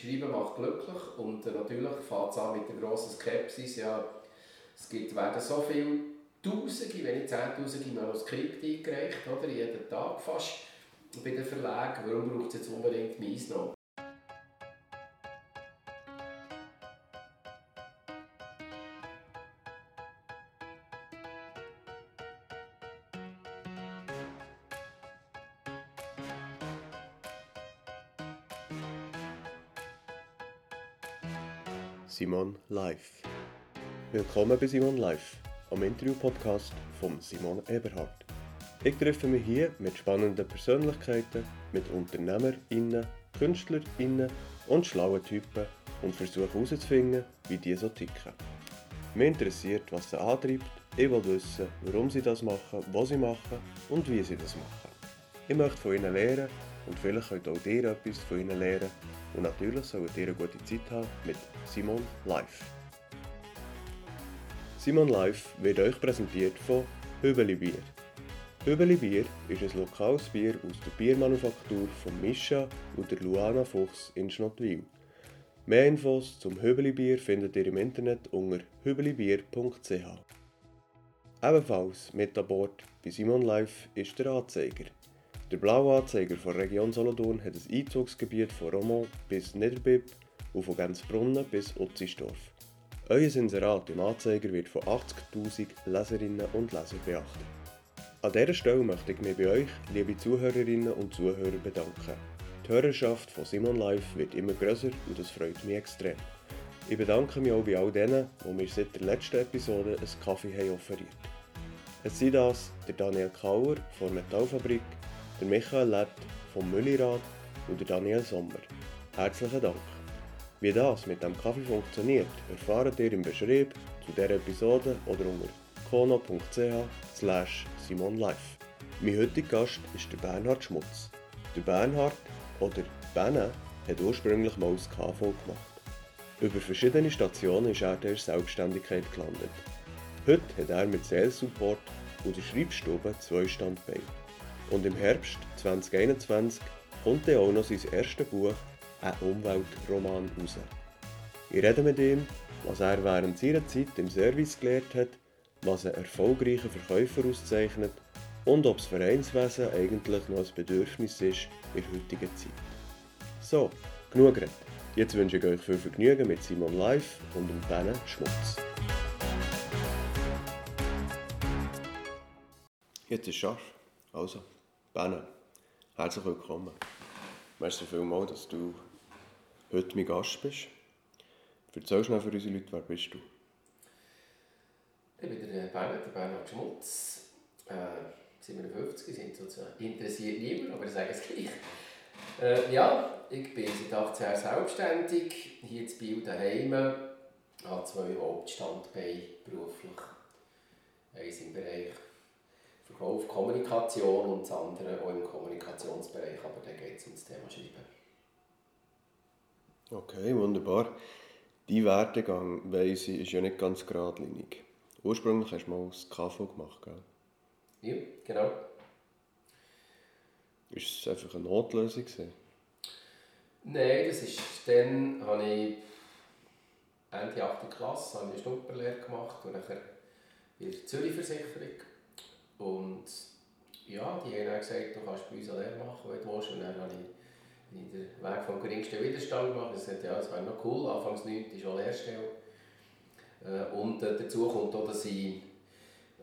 Schreiben macht glücklich und natürlich fängt es an mit der grossen Skepsis. Ja, es gibt, werden so viele Tausende, wenn nicht Zehntausende Manuskripte eingereicht, oder? jeden Tag fast bei den Verlagen. Warum braucht es jetzt unbedingt meins noch? Simon Live. Willkommen bei Simon Live, am Interview-Podcast von Simon Eberhardt. Ich treffe mich hier mit spannenden Persönlichkeiten, mit UnternehmerInnen, KünstlerInnen und schlauen Typen und versuche herauszufinden, wie die so ticken. Mich interessiert, was sie antreibt, ich will wissen, warum sie das machen, was sie machen und wie sie das machen. Ich möchte von ihnen lernen und vielleicht könnt auch ihr etwas von ihnen lernen. Und natürlich sollt ihr eine gute Zeit haben mit Simon Live. Simon Live wird euch präsentiert von Hübeli Bier. Hübeli Bier ist ein lokales Bier aus der Biermanufaktur von Mischa und der Luana Fuchs in Schnottwil. Mehr Infos zum Hübeli Bier findet ihr im Internet unter hübelibier.ch. Ebenfalls mit an Bord bei Simon Live ist der Anzeiger. Der blaue Anzeiger der Region Solothurn hat ein Einzugsgebiet von Romont bis Niederbipp und von Gänzbrunnen bis Utzisdorf. Euer Inserat im Anzeiger wird von 80.000 Leserinnen und Lesern beachtet. An dieser Stelle möchte ich mich bei euch, liebe Zuhörerinnen und Zuhörer, bedanken. Die Hörerschaft von Simon Live wird immer größer und das freut mich extrem. Ich bedanke mich auch bei all denen, die mir seit der letzten Episode einen Kaffee haben offeriert Es sind das der Daniel Kauer von Metallfabrik, der Michael Lett vom Müllirad und der Daniel Sommer. Herzlichen Dank. Wie das mit dem Kaffee funktioniert, erfahrt ihr im Beschrieb zu dieser Episode oder unter kono.ch simonlife. Mein heutiger Gast ist der Bernhard Schmutz. Der Bernhard, oder Benne, hat ursprünglich mal das KV gemacht. Über verschiedene Stationen ist er der Selbstständigkeit gelandet. Heute hat er mit Sales Support und der Schreibstube zwei Standbeine. Und im Herbst 2021 kommt er auch noch sein erstes Buch, ein Umweltroman, raus. Ich rede mit ihm, was er während seiner Zeit im Service gelernt hat, was einen erfolgreichen Verkäufer auszeichnet und ob das Vereinswesen eigentlich noch ein Bedürfnis ist in der heutigen Zeit. So, genug geredet. Jetzt wünsche ich euch viel Vergnügen mit Simon Live und dem Benne Schmutz. Jetzt ist es scharf. Also, Benne, herzlich willkommen. Merci vielmals, dass du heute mein Gast bist. Erzähl schnell für unsere Leute, wer bist du? Ich bin der Bernhard, der Bernhard Schmutz. Äh, 57 sind sozusagen. Interessiert niemand, aber ich sage es gleich. Äh, ja, ich bin seit 18 Jahren selbstständig, hier in Biel daheim. habe zwei Hauptstandbeine beruflich. Eins im Bereich Verkauf, Kommunikation und das andere auch im Kommunikationsbereich, aber da geht es um das Thema Schreiben. Okay, wunderbar. Dein Werdegang, weiss ich, ist ja nicht ganz geradlinig. Ursprünglich hast du mal das KV gemacht, gell? Ja, genau. Ist es einfach eine Notlösung? Gewesen? Nein, das ist, dann habe ich Ende 8. Klasse habe ich eine Schnupperlehre gemacht und nachher in der Zürich-Versicherung. Und ja, die haben dann gesagt, du kannst bei uns eine Lehre machen, wenn du willst. Und dann habe ich den Weg vom geringsten Widerstand gemacht. Ich sagte, ja, das wäre noch cool, anfangs 9 ist schon Lehrstelle. Äh, und äh, dazu kommt auch, dass ich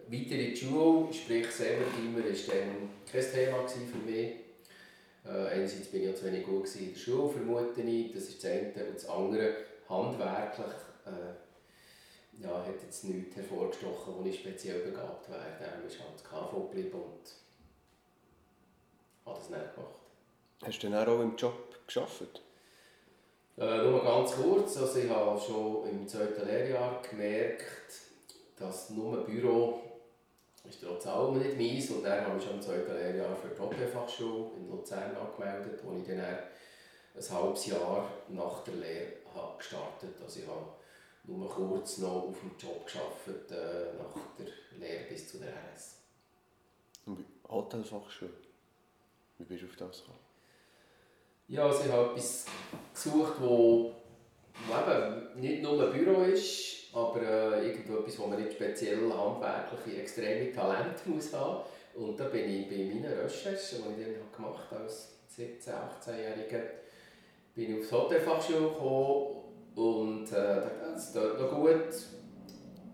weiter in die Schule, sprich Servertimer, war dann kein Thema für mich. Äh, einerseits bin ich ja zu wenig gut in der Schule, vermute ich, das ist das eine. Und das andere, handwerklich, äh, ja, hat jetzt nichts hervorgestochen, wo ich speziell begabt wäre. Darum ist halt KV geblieben und habe das nicht gemacht. Hast du dann auch im Job gearbeitet? Äh, nur ganz kurz, also ich habe schon im zweiten Lehrjahr gemerkt, dass nur Büro ist trotz allem nicht meins und dann habe ich schon im zweiten Lehrjahr für die Hotelfachschule in Luzern angemeldet, wo ich dann ein halbes Jahr nach der Lehre habe gestartet Also ich habe nur kurz noch auf dem Job gearbeitet, äh, nach der Lehre bis zu der RS. Und Hotelfachschule? Wie bist du auf das gekommen? Ja, also ich habe etwas gesucht, wo, wo eben nicht nur ein Büro ist, aber äh, irgendetwas, wo man nicht speziell handwerkliche, extreme Talente muss haben Und da bin ich bei meinen Recherchen, die ich dann gemacht habe als 17-, 18-Jähriger, bin ich aufs Hotelfachschule gekommen und äh, dachte, das tut noch gut.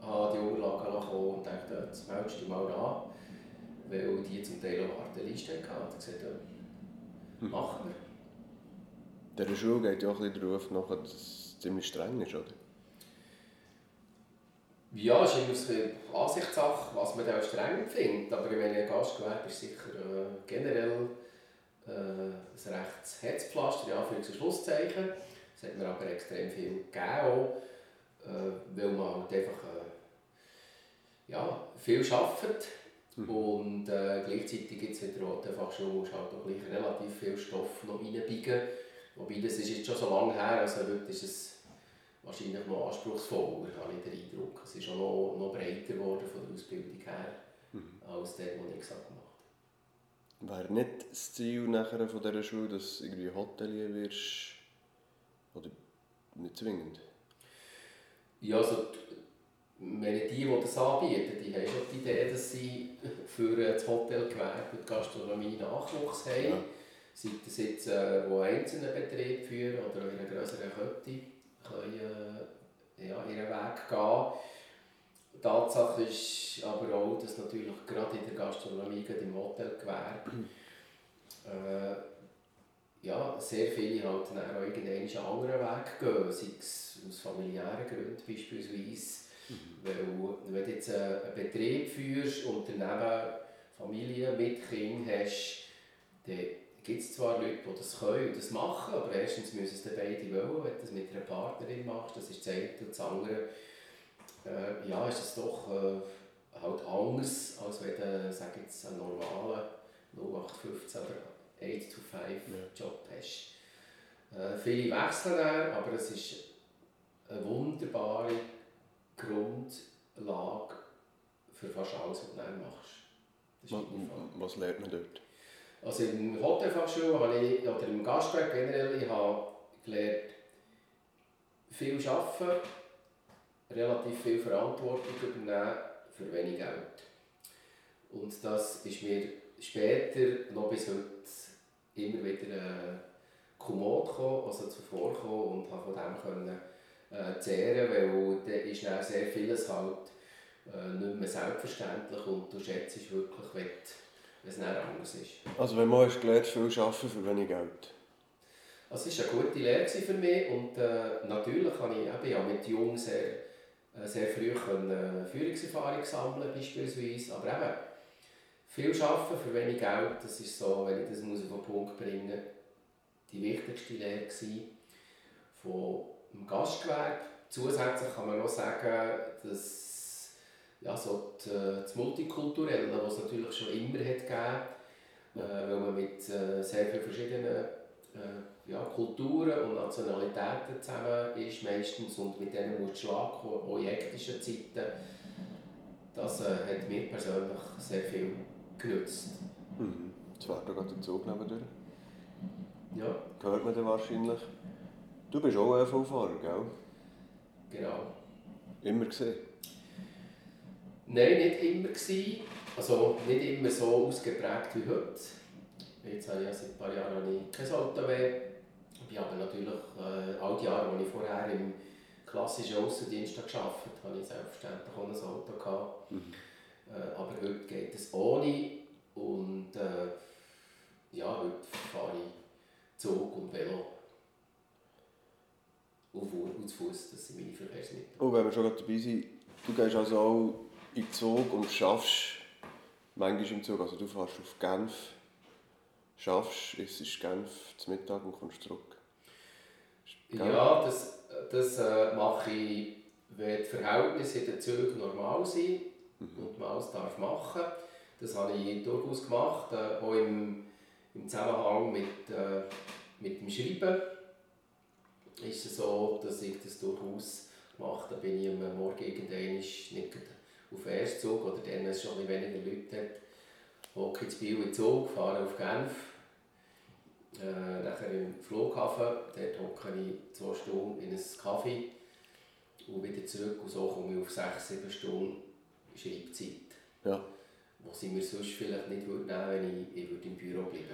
habe die Unterlagen bekommen und dachte, jetzt meldest du mal an, weil die zum Teil auch Warteliste hatten. Und ich gesagt, ja, machen wir. Der Schule geht ja auch ein bisschen der Ruf nach, dass es ziemlich streng ist, oder? Ja, es ist immer eine Ansichtssache, was man da streng findet. Aber ich meine, Gastgewerbe ist sicher äh, generell äh, ein rechtes Hetzpflaster, ja, für Schlusszeichen. Es hat mir aber extrem viel gegeben, auch, äh, weil man halt einfach äh, ja, viel arbeitet. Mhm. Und äh, gleichzeitig gibt es wieder auch einfach schon, musst halt auch gleich relativ viel Stoff noch reinbiegen Wobei, das ist jetzt schon so lange her, also heute ist es wahrscheinlich noch anspruchsvoller, habe ich den Eindruck. Es ist auch noch, noch breiter geworden von der Ausbildung her, mhm. als der, den ich gesagt habe. Wäre nicht das Ziel nachher von dieser Schule, dass du irgendwie Hotelier wirst? Oder nicht zwingend? Ja, also die, die das anbieten, die haben schon die Idee, dass sie für das Hotelgewerbe und die Gastronomie Nachwuchs haben. Ja sei das jetzt, äh, wo einzelne Betriebe führen oder in einer größeren Kette, können äh, ja, ihren Weg gehen. Tatsache ist aber auch, dass natürlich gerade in der Gastronomie, gerade im Hotelgewerbe, äh, ja, sehr viele halt dann auch irgendeinen anderen Weg gehen, sei es aus familiären Gründen beispielsweise. Mhm. Weil, wenn du jetzt einen Betrieb führst und daneben Familie mit Kind hast, dann gibt es zwar Leute, die das können und das machen, aber erstens müssen es beide wollen, wenn du das mit einer Partnerin machst, das ist das eine und das andere, äh, ja, ist es doch äh, halt anders, als wenn du, sag jetzt, einen normalen 0815 oder 8 to 5 ja. Hast. Äh, viele wechseln dann, aber es ist eine wunderbare Grundlage für fast alles, was du dann machst. Was lernt man dort? Also in der Hotelfachschule habe ich, oder im Gastgewerbe generell, ich habe gelernt, viel arbeiten, relativ viel Verantwortung übernehmen für wenig Geld. Und das ist mir später, noch bis heute, immer wieder äh, kommod gekommen, also zuvor gekommen und habe von dem können, äh, zehren, weil da ist dann sehr vieles halt äh, nicht mehr selbstverständlich und du schätzt wirklich, wenn es dann anders ist. Also wenn man hast gelernt, viel arbeiten für wenig Geld? Also es war eine gute Lehre für mich und äh, natürlich habe ich eben, ja, mit Jungen sehr, äh, sehr früh können, äh, Führungserfahrung sammeln beispielsweise, aber eben viel arbeiten für wenig Geld, das ist so, wenn ich das muss auf den Punkt bringen die wichtigste Lehre von dem Gastgewerbe. Zusätzlich kann man noch sagen, dass ja, so die, äh, das Multikulturelle, was es natürlich schon immer hat gegeben äh, weil man mit äh, sehr vielen verschiedenen äh, ja, Kulturen und Nationalitäten zusammen ist meistens und mit denen muss Schlag kommen, auch in hektischen Zeiten. Das äh, hat mir persönlich sehr viel genützt. Mhm. Jetzt fährt da gerade der Zug durch. Ja. Hört man dann wahrscheinlich. Du bist auch ÖV-Fahrer, gell? Genau. Immer gesehen? Nein, nicht immer. Gewesen. Also nicht immer so ausgeprägt wie heute. Jetzt habe ich ja seit ein paar Jahren kein Auto mehr. Ich habe natürlich äh, all die Jahre, als ich vorher im klassischen Außendienst gearbeitet habe, habe ich selbstverständlich auch ein Auto gehabt. Mhm. Äh, aber heute geht es ohne. Und äh, ja, heute fahre ich Zug und Velo. Und zu Fuß, das sind meine Verkehrsmittel. Und oh, wenn wir schon dabei sind, du gehst also auch in Zug und schaffst manchmal im Zug, also du fährst auf Genf, schaffst, es ist Genf zum Mittag und kommst zurück. Ja, das, das äh, mache ich, wenn die Verhältnisse in den Zügen normal sind mhm. und alles darf machen. Das habe ich durchaus gemacht, äh, auch im, im Zusammenhang mit, äh, mit dem Schreiben ist es so, dass ich das durchaus mache. Da bin ich am Morgen irgendwann nicht auf den ersten Zug oder dann, wenn es schon weniger Leute hat, hocke ins Biel in Zug, fahre auf Genf Äh, nachher im Flughafen, dort hocke ich zwei Stunden in einem Kaffee und wieder zurück und so komme ich auf sechs, sieben Stunden Schreibzeit. Ja. wo sie mir sonst vielleicht nicht würde nehmen wenn ich, ich würde im Büro bleiben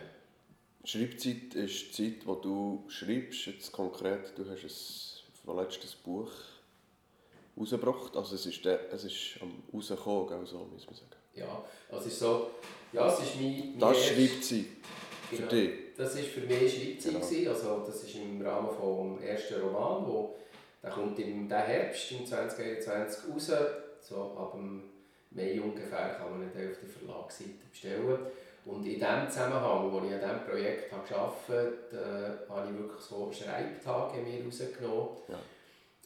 Schreibzeit ist die Zeit, wo du schreibst. Jetzt konkret, du hast ein vorletztes Buch rausgebracht. Also es ist, der, es ist am rausgekommen, gell, so muss man sagen. Ja, also es ist so, ja, es ist mein... mein Das erst- Schreibzeit für Genau. dich. Das war für mich Schreibzeit. Genau. Also das ist im Rahmen vom ersten Roman, wo, der kommt im der Herbst im 2021 raus. So ab dem Mai ungefähr kann man dann auf der Verlagsseite bestellen. Und in dem Zusammenhang, wo ich an diesem Projekt habe gearbeitet habe, äh, habe ich wirklich so Schreibtage mir rausgenommen.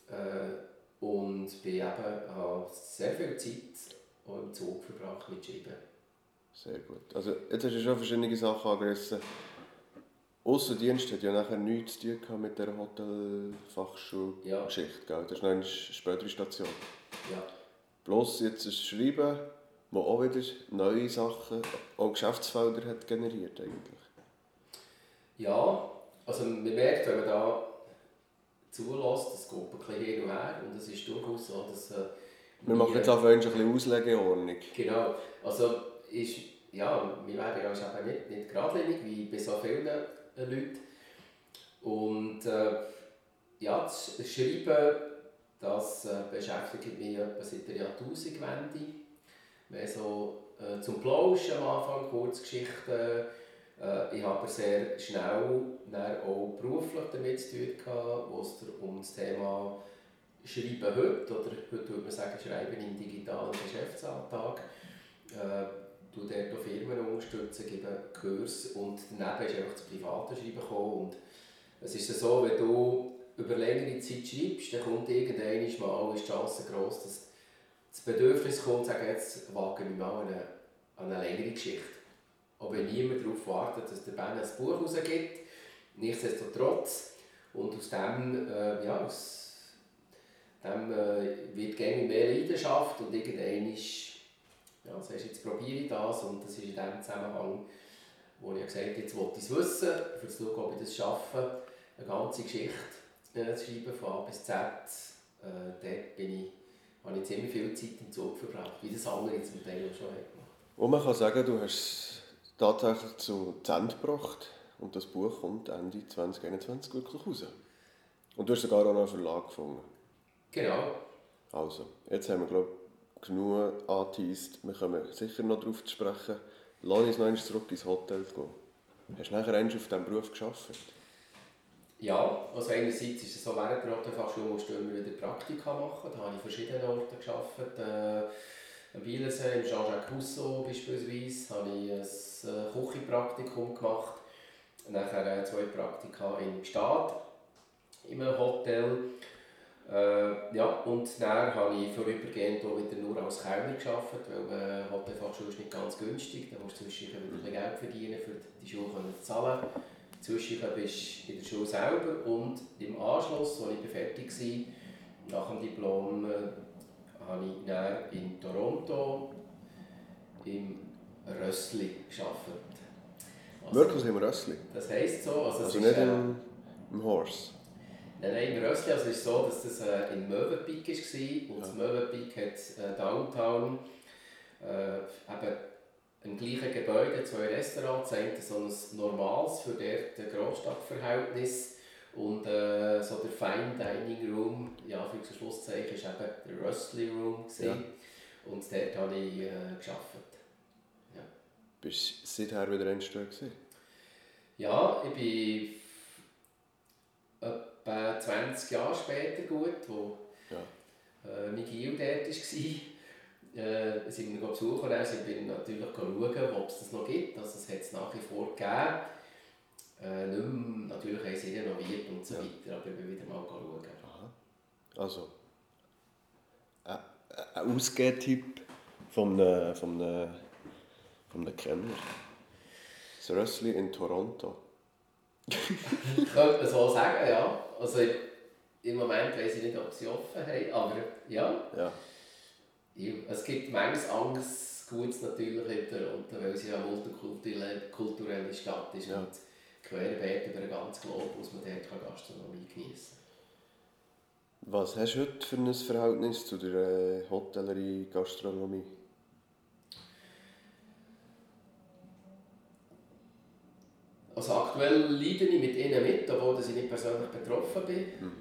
Äh, und bin eben, habe sehr viel Zeit auch im Zug verbracht mit Schreiben. Sehr gut. Also jetzt hast du schon verschiedene Sachen angerissen. Aussendienst hat ja nachher nichts zu tun mit dieser Hotelfachschulgeschichte. Ja. gell? Das ist noch eine spätere Station. Ja. Bloß jetzt ein Schreiben, das auch wieder neue Sachen, auch Geschäftsfelder hat generiert eigentlich. Ja, also man merkt, wenn man da zulässt, es geht ein bisschen hin und her und es ist durchaus so, dass... Äh, Wir machen jetzt einfach ein bisschen Auslegeordnung. Genau, also ist, ja, wir werden ja eben nicht, nicht geradlinig, wie bei so vielen äh, Leuten. Und äh, ja, das Schreiben, das äh, beschäftigt mich etwa seit der Jahrtausendwende. Mehr so äh, zum Plauschen am Anfang, Kurzgeschichten. Äh, ich habe sehr schnell auch beruflich damit zu tun wo es um das Thema Schreiben heute, oder heute würde man sagen, Schreiben im digitalen Geschäftsalltag. Äh, du dort auch Firmen unterstützen, gebe Kurs und daneben ist einfach das private Schreiben gekommen. Und es ist so, wenn du über längere Zeit schreibst, dann kommt irgendwann mal die Chance gross, dass das Bedürfnis kommt, sagen, jetzt wage ich mal eine, eine längere Geschichte. Wenn niemand darauf wartet, dass der Ben ein Buch rausgibt, nichtsdestotrotz. Und aus dem, äh, ja, aus dem äh, wird gerne mehr Leidenschaft und irgendwann ist, ja, das heißt, jetzt probiere ich das und das ist in dem Zusammenhang, wo ich gesagt habe, jetzt will ich es wissen, für zu schauen, ob ich das schaffe, eine ganze Geschichte äh, zu schreiben, von A bis Z. Äh, dort bin ich, habe ich ziemlich viel Zeit im Zug verbracht, wie das andere zum Teil auch schon gemacht. Und man kann sagen, du hast es tatsächlich zu Ende gebracht und das Buch kommt Ende 2021 wirklich raus. Und du hast sogar auch noch einen Verlag gefunden. Genau. Also, jetzt haben wir glaube ich, genug angeteased. Wir kommen sicher noch darauf zu sprechen. Lass uns noch einmal zurück ins Hotel gehen. Hast du nachher einmal auf diesem Beruf gearbeitet? Ja, also einerseits ist es so, während der Hotelfachschule musst du immer wieder Praktika machen. Da habe ich an verschiedenen Orten gearbeitet. Äh, am Bielensee, im Jean-Jacques Rousseau beispielsweise, habe ich ein äh, Küchenpraktikum gemacht. Nachher äh, zwei Praktika in Gstaad, in einem Hotel. Äh, ja, und dann habe ich vorübergehend auch wieder nur als Kellner gearbeitet, weil äh, Hotelfachschule ist nicht ganz günstig. Da musst du zwischendurch wieder Geld verdienen, für die Schule zu zahlen. Zwischendurch bist du in der Schule selber und im Anschluss, als ich fertig war, nach dem Diplom, äh, habe ich dann in Toronto im Rössli gearbeitet. Also, Wirklich im Rössli? Das heisst so. Also, es Also ist, nicht im, im Horse? Nein, nein, im Rössli, also es ist so, dass das äh, in Mövenpick war und das Mövenpick hat äh, Downtown äh, eben im gleichen Gebäude zwei Restaurants, das eine so ein normales für dort ein Großstadtverhältnis und äh, so der Fine Dining Room, ja für das Schlusszeichen, ist eben der Rössli Room. Ja. und dort habe ich äh, gearbeitet. Bist du seither wieder eingestellt? Ja, ich bin etwa 20 Jahre später gut, wo Ja. äh, Miguel dort war. Äh, sind wir besuchen, dann sind wir natürlich schauen, ob es das noch gibt. Also es hat es nach wie vor gegeben. Äh, nicht mehr, natürlich haben sie renoviert und so weiter, aber ich bin wieder mal schauen. Aha. Also, ein, ein Ausgehtipp von einem, von einem, von einem. Das Rössli in Toronto. Könnte man so sagen, ja. Also im Moment weiß ich nicht, ob sie offen haben, aber ja. Ja. Ja, es gibt manches anderes Gutes natürlich in Toronto, weil es ja eine multikulturelle kulturelle Stadt ist. Ja. Und querbeet über den ganzen Globus man dort Gastronomie genießen Was hast du heute für ein Verhältnis zu der äh, Hotellerie, Gastronomie? Also aktuell leide ich mit ihnen mit, obwohl ich nicht persönlich betroffen bin. Mhm.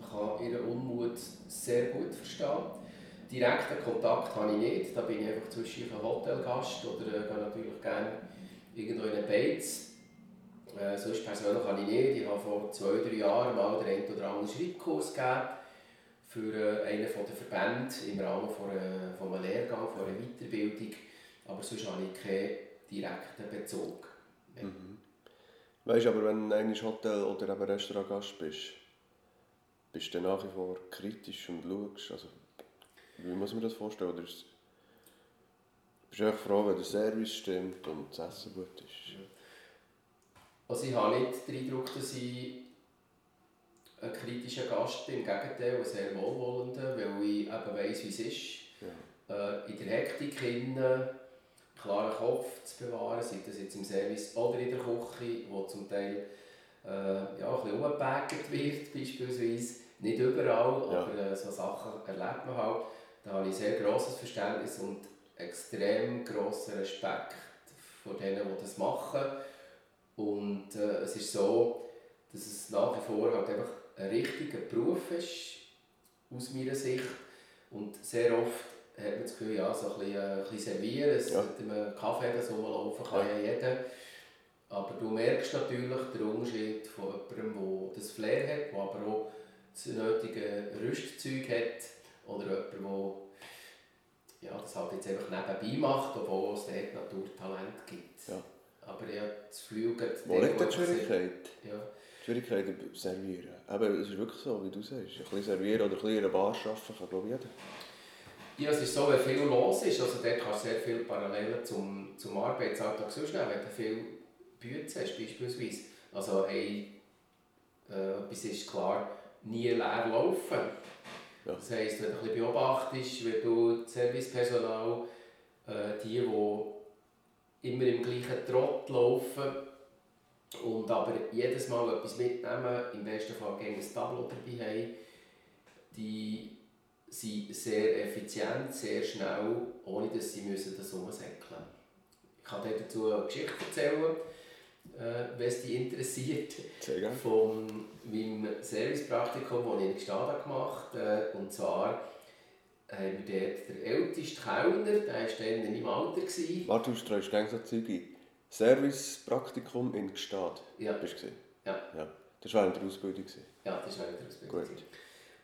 Ich kann ihren Unmut sehr gut verstehen. Direkten Kontakt habe ich nicht, da bin ich einfach zwischen ein Hotelgast oder äh, gehe natürlich gerne irgendwo in einen Beiz. Äh, sonst persönlich habe ich nicht. Ich habe vor zwei, drei Jahren mal den einen oder anderen Schreibkurs gegeben für äh, einen der Verbände im Rahmen von, äh, von einem Lehrgang, von einer Weiterbildung. Aber sonst habe ich keinen direkten Bezug. Mhm. Weißt du, aber wenn du eigentlich Hotel- oder Restaurantgast bist, bist du nach wie vor kritisch und schaust. Also, wie muss man das vorstellen? Oder ist, bist du froh, wenn der Service stimmt und das Essen gut ist? Also ich habe nicht den Eindruck, dass ich ein kritischer Gast bin, im Gegenteil, ein sehr wohlwollender, weil ich eben weiss, wie es ist. Ja. Äh, in der Hektik hinein klaren Kopf zu bewahren, sei das jetzt im Service oder in der Küche, wo zum Teil äh, ja, ein bisschen wird, beispielsweise. Nicht überall, Ja. aber äh, so Sachen erlebt man halt. Da habe ich sehr grosses Verständnis und extrem grossen Respekt vor denen, die das machen. Und äh, es ist so, dass es nach wie vor halt einfach ein richtiger Beruf ist, aus meiner Sicht. Und sehr oft hat man das Gefühl, ja, so ein bisschen, äh, ein bisschen servieren, es Ja. mit einem Kaffee das rumlaufen kann ja. jeder. Aber du merkst natürlich den Unterschied von jemandem, der das Flair hat, der aber auch das nötige Rüstzeug hat. Oder jemand, der ja, das halt jetzt einfach nebenbei macht, obwohl es dort Naturtalent gibt. Ja. Aber habe das Gefühl, Wo liegt die Schwierigkeit? Ja. Die Schwierigkeit Servieren. Eben, es ist wirklich so, wie du sagst. Ein bisschen servieren oder ein bisschen in einer Bar arbeiten kann, glaube ich, jeder. Ja, es ist so, wenn viel los ist, also dort kannst du sehr viele Parallelen zum, zum Arbeitsalltag sonst nehmen, wenn du viel Bütze hast beispielsweise. Also ein, äh, etwas ist klar, nie leer laufen. Ja. Das heisst, wenn du ein bisschen beobachtest, wenn du das Servicepersonal, äh, die, die immer im gleichen Trott laufen und aber jedes Mal etwas mitnehmen, im besten Fall gegen ein Tableau dabei haben, die sind sehr effizient, sehr schnell, ohne dass sie das umsäckeln müssen. Ich kann dir dazu eine Geschichte erzählen, äh, wenn es dich interessiert, von meinem Servicepraktikum, das ich in Gstaad gemacht habe. Äh, und zwar haben wir dort den ältesten Kellner, der war dann in meinem Alter. Gewesen. Warte, du streust gerne so Zeug ein. Servicepraktikum in Gstaad. Ja, Bist du? Ja. ja. Das war während der Ausbildung. ja, das war eine Ausbildung. Gut.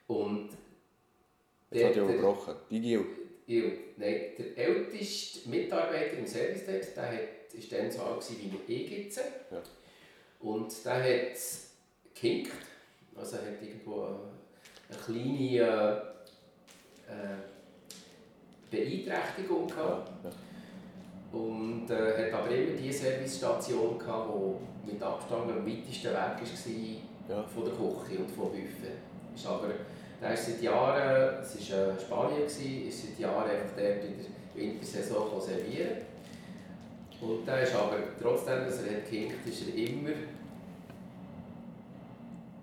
Und Jetzt hat der- er unterbrochen. Bigil. Ja, nein, der älteste Mitarbeiter im Service dort, der hat, ist dann so alt wie ich jetzt. Ja. Und der hat gehinkt, also hat irgendwo eine, eine kleine äh, Beeinträchtigung gehabt. Ja. ja. Und äh, hat aber immer die Servicestation gehabt, die mit Abstand am weitesten weg war Ja. von der Küche und vom Buffet. Ist aber, der ist seit Jahren, es war äh, Spanien, gewesen, ist seit Jahren einfach dort in der Wintersaison servieren. Und der ist aber, trotzdem, dass er hat gehinkt, ist er immer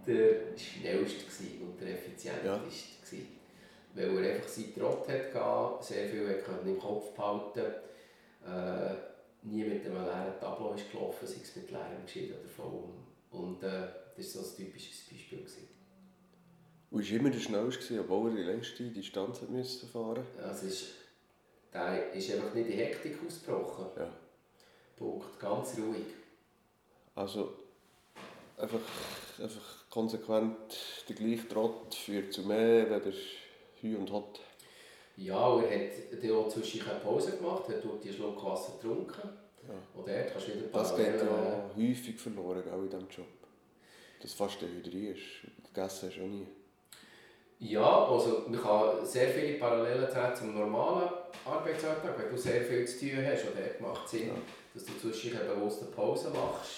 der schnellste gewesen und der effizienteste. Gewesen. Weil er einfach seinen Trott hat gehabt, sehr viel hat können im Kopf behalten äh, nie mit einem leeren Tableau ist gelaufen, sei es mit leerem Geschirr oder voll. Und äh, das war so ein typisches Beispiel. Gewesen. Und war immer der schnellste, obwohl er die längste Distanz hat müssen fahren Also es ist, der ist einfach nicht in Hektik ausgebrochen. Ja. Punkt, ganz ruhig. Also einfach, einfach konsequent der gleiche Trott führt zu mehr, wenn der Hü und Hot. Ja, und er hat dann auch zwischen eine Pause gemacht, hat dort die Schluck Wasser getrunken. Ja. Und dort kannst du wieder Das geht ja häufig verloren, auch in diesem Job. Dass fast der Hydrie ist. Gegessen hast du auch nie. Ja, also man kann sehr viele Parallelen ziehen zum normalen Arbeitsalltag. Wenn du sehr viel zu tun hast, und dort macht Sinn, Ja. Dass du zwischendurch eine bewusste Pause machst.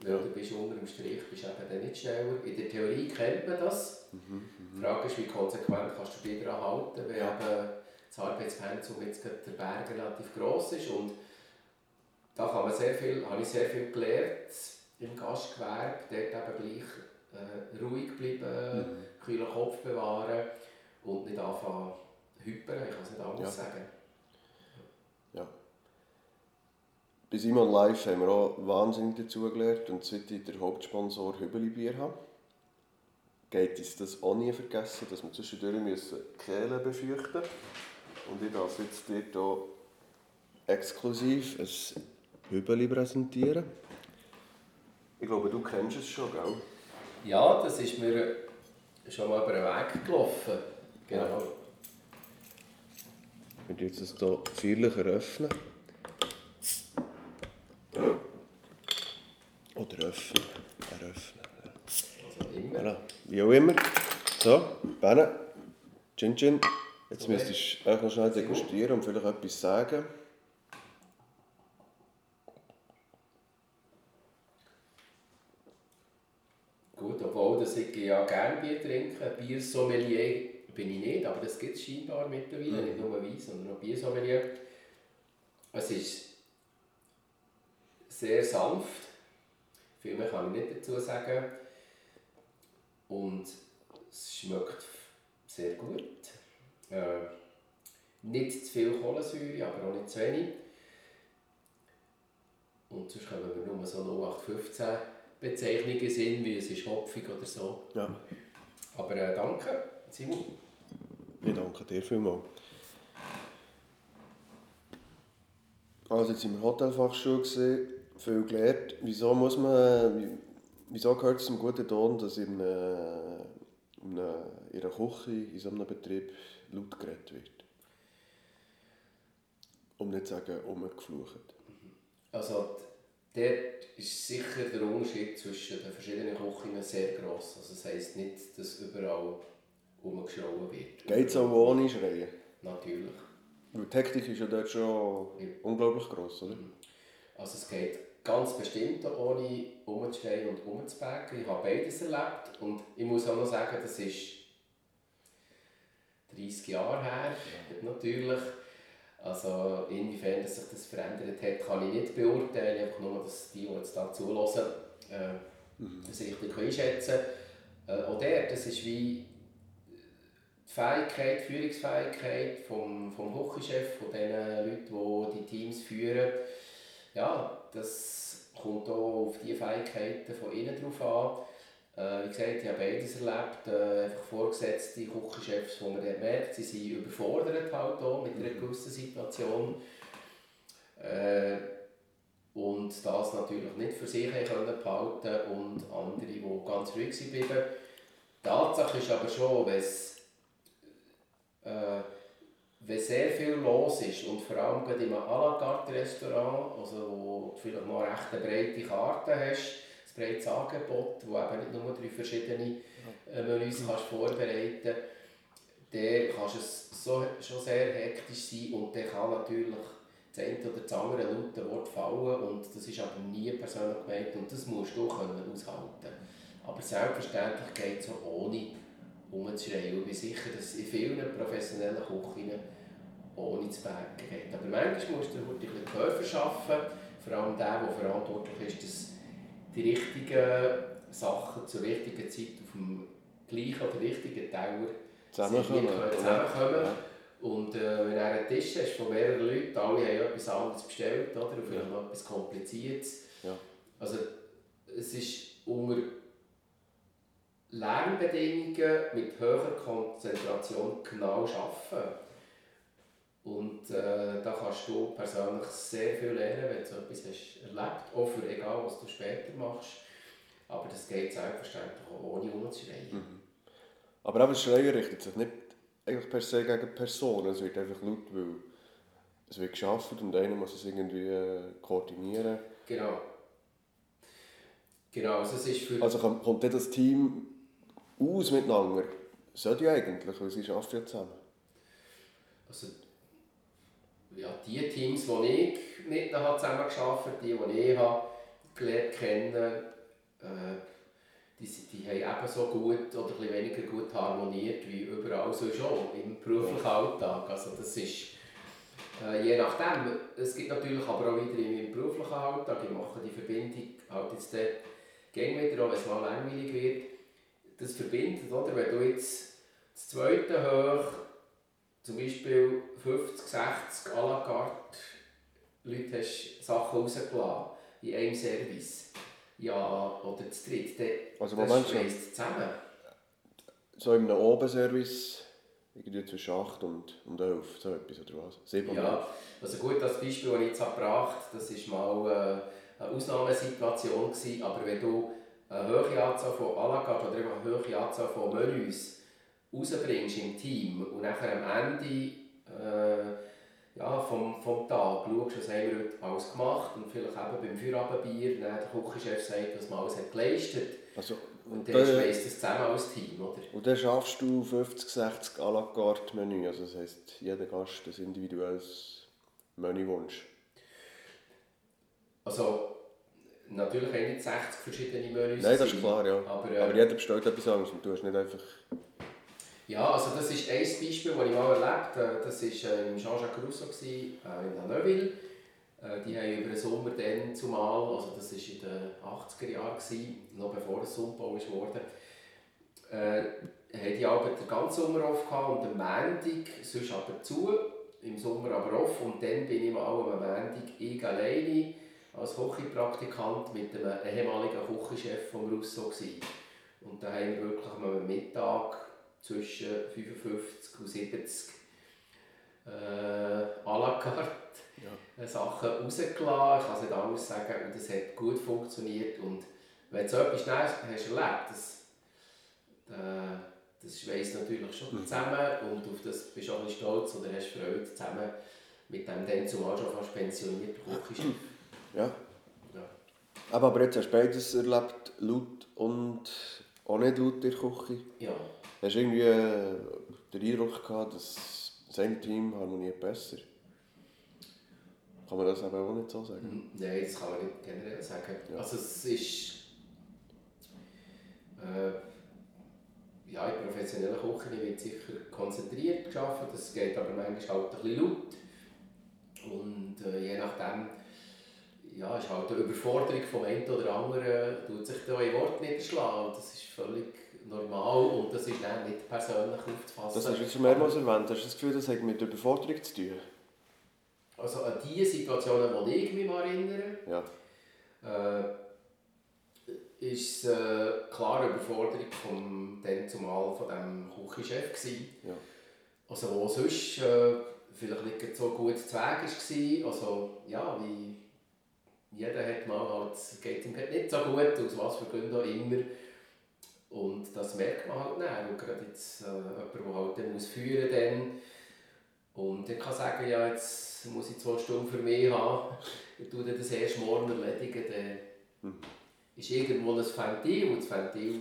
Weil Ja. du bist unter dem Strich bist eben dann nicht schneller. In der Theorie kennt man das. Mhm. Die Frage ist, wie konsequent kannst du dich daran halten, wenn Ja. eben das Arbeitspensum jetzt der Berg relativ gross ist. Und da kann man sehr viel, habe ich sehr viel gelernt, im Gastgewerbe, dort eben gleich äh, ruhig bleiben, mhm. kühlen Kopf bewahren und nicht anfangen hypern, ich kann es nicht anders ja. sagen. Ja. Bei Simon Live haben wir auch wahnsinnig dazugelernt und seit ich der Hauptsponsor Hübeli Bier habe, geht uns das auch nie vergessen, dass wir zwischendurch müssen die Kehle befürchten Und ich darf jetzt dir hier exklusiv ein Hübeli präsentieren. Ich glaube, du kennst es schon, gell? Ja, das ist mir schon mal über den Weg gelaufen. Genau. Ich werde jetzt das hier feierlich eröffnen. Oder öffnen. Eröffnen. Also immer. Voilà. Wie auch immer. So, Benne. Chin Chin. Jetzt okay. müsstest du noch schnell degustieren und vielleicht etwas sagen. Gut, obwohl dass ich ja gerne Bier trinke, Biersommelier bin ich nicht, aber das gibt es scheinbar mittlerweile, mhm. nicht nur Wein, sondern auch Biersommelier. Es ist sehr sanft, viel mehr kann ich nicht dazu sagen. Und es schmeckt sehr gut. Äh, nicht zu viel Kohlensäure, aber auch nicht zu wenig. Und sonst kommen wir nur so 0815 Bezeichnungen sind, wie es ist hopfig oder so. Ja. Aber äh, danke, Simon. Ich danke dir vielmals. Also jetzt sind wir Hotelfachschule gesehen, viel gelernt. Wieso muss man, wieso gehört es zum guten Ton, dass in, einer, in einer Küche, in so einem Betrieb laut geredet wird? Um nicht zu sagen, umgeflucht. Also dort ist sicher der Unterschied zwischen den verschiedenen Küchen sehr gross. Also das heisst nicht, dass überall rumgeschrauben wird. Geht es auch ohne Schreien? Natürlich. Weil die Hektik ist ja dort schon ja. unglaublich gross, oder? Mhm. Also es geht ganz bestimmt ohne umzuschreien und umzubacken. Ich habe beides erlebt und ich muss auch noch sagen, das ist 30 Jahre her, natürlich. Also inwiefern dass sich das verändert hat, kann ich nicht beurteilen. Einfach nur, dass die, die jetzt da zulassen, äh, mhm. das richtig einschätzen können. Äh, auch der, das ist wie die Fähigkeit, die Führungsfähigkeit vom, vom Küchenchef, von den Leuten, die die Teams führen, ja, das kommt auch auf die Fähigkeiten von innen drauf an. Äh, wie gesagt, ich habe beides erlebt. Äh, einfach vorgesetzte Küchenchefs, wo man dann merkt, sie sind überfordert halt auch mit einer gewissen Situation. Äh, und das natürlich nicht für sich können behalten und andere, die ganz ruhig. Die Tatsache ist aber schon, wenn es äh, wenn sehr viel los ist und vor allem gerade in einem à la carte Restaurant, also wo vielleicht noch recht eine breite Karte hast, ein breites Angebot, wo eben nicht nur drei verschiedene äh, Menüs kannst vorbereiten kannst, dann kann es so, schon sehr hektisch sein und dann kann natürlich das eine oder das andere laute Wort fallen und das ist aber nie persönlich gemeint und das musst du können aushalten. Aber selbstverständlich geht es auch ohne umzuschreien. Ich bin sicher, dass in vielen professionellen Küchen ohne zu backen geht. Aber manchmal musst du dir ein bisschen Gehör verschaffen, vor allem der, der verantwortlich ist, dass die richtigen Sachen zur richtigen Zeit auf dem gleichen oder richtigen Teller zusammenkommen. zusammenkommen. Ja. Und äh, wenn du einen Tisch hast von mehreren Leuten, alle haben etwas anderes bestellt, oder? oder vielleicht ja. etwas Kompliziertes. Ja. Also es ist unter Lärmbedingungen mit hoher Konzentration genau arbeiten. Und äh, da kannst du persönlich sehr viel lernen, wenn du so etwas hast erlebt auch für egal, was du später machst. Aber das geht selbstverständlich auch ohne umzuschreien. Mhm. Aber eben das Schreien richtet sich nicht eigentlich per se gegen Personen, es wird einfach laut, weil es wird geschafft und einer muss es irgendwie äh, koordinieren. Genau. Genau, also es ist für... Also kommt dann das Team aus miteinander? Sollte ja eigentlich, weil sie arbeiten ja zusammen. Also, ja, die Teams, die ich mit ihnen zusammengearbeitet habe, die, die ich habe gelernt kennen, äh, die, die haben ebenso gut oder ein weniger gut harmoniert wie überall so schon im beruflichen Alltag. Also das ist, Äh, je nachdem. Es gibt natürlich aber auch wieder in meinem beruflichen Alltag, ich mache die Verbindung halt jetzt dort gehen wieder, auch wenn es mal langweilig wird. Das verbindet, oder? Wenn du jetzt das zweite hoch, zum Beispiel 50, 60 à la carte Leute hast Sachen rausgelassen in einem Service. Ja, oder zu dritt, dann, Also das schweißt zusammen. So in einem Obenservice, irgendwie zwischen 8 und, und 11, so etwas oder was? 7 und 11. Ja, also gut, das Beispiel, das ich jetzt gebracht habe, das war mal äh, eine Ausnahmesituation, gewesen, aber wenn du eine hohe Anzahl von à la carte oder eine hohe Anzahl von Menüs rausbringst im Team und nachher am Ende äh, ja, vom, vom Tag schaust, was haben wir heute alles gemacht und vielleicht eben beim Feierabendbier der Küchenchef sagt, was man alles hat geleistet Also, und dann schmeißt das zusammen als Team, oder? und dann schaffst du 50, 60 à la carte Menü. Also das heisst, jeder Gast ein individuelles Menüwunsch. Also, natürlich haben nicht 60 verschiedene Menüs. Nein, das ist klar, ja. Aber, äh, Aber jeder bestellt etwas anderes und du hast nicht einfach... Ja, also das ist ein Beispiel, das ich mal erlebt habe. Das war äh, im Jean-Jacques Rousseau, äh, in La Neuville. Äh, Die haben über den Sommer dann zumal, also das war in den 80er Jahren, noch bevor es Umbau worden, äh, haben die Arbeit den ganzen Sommer off gehabt und am Montag, sonst aber zu, im Sommer aber off. Und dann bin ich mal am Montag ich alleine als Küchenpraktikant mit einem ehemaligen Küchenchef vom Rousseau gewesen. Und da haben wir wirklich am Mittag zwischen 55 und 70 äh, à la carte Ja. äh, Sachen rausgelassen. Ich kann es nicht anders sagen. Und das hat gut funktioniert. Und wenn du so etwas Neues hast erlebt das, äh, das schweißt natürlich schon Mhm. zusammen und auf das bist du auch ein bisschen stolz oder hast Freude zusammen mit dem dann zumal schon fast pensionierten Küchenchef. Ja. Ja. Aber, aber jetzt hast du beides erlebt, laut und auch nicht laut in der Küche. Ja. Hast du irgendwie äh, den Eindruck gehabt, dass das eine Team harmoniert besser? Kann man das aber auch nicht so sagen? Mhm. Nein, das kann man nicht generell sagen. Ja. Also es ist... Äh, ja, in professioneller Küche wird sicher konzentriert geschaffen, das geht aber manchmal halt ein bisschen laut. Und äh, je nachdem ja, ist halt eine Überforderung vom einen oder anderen, tut sich da in Wort niederschlagen. Und das ist völlig normal und das ist dann nicht persönlich aufzufassen. Das hast du schon mehrmals erwähnt. Hast du das Gefühl, das hat mit Überforderung zu tun? Also an die Situationen, die ich mich erinnere, Ja. äh, ist es äh, klar eine Überforderung vom, dann zumal von dem Küchenchef gewesen. Ja. Also wo sonst äh, vielleicht nicht so gut zu Weg war. Also ja, wie jeder hat mal halt, es geht ihm halt nicht so gut, aus was für Gründen auch immer. Und das merkt man halt dann. Und gerade jetzt äh, jemand, der halt dann muss führen dann und ich kann sagen, ja, jetzt muss ich zwei Stunden für mich haben, ich tue das erst morgen erledigen, dann Mhm. ist irgendwo ein Ventil und das Ventil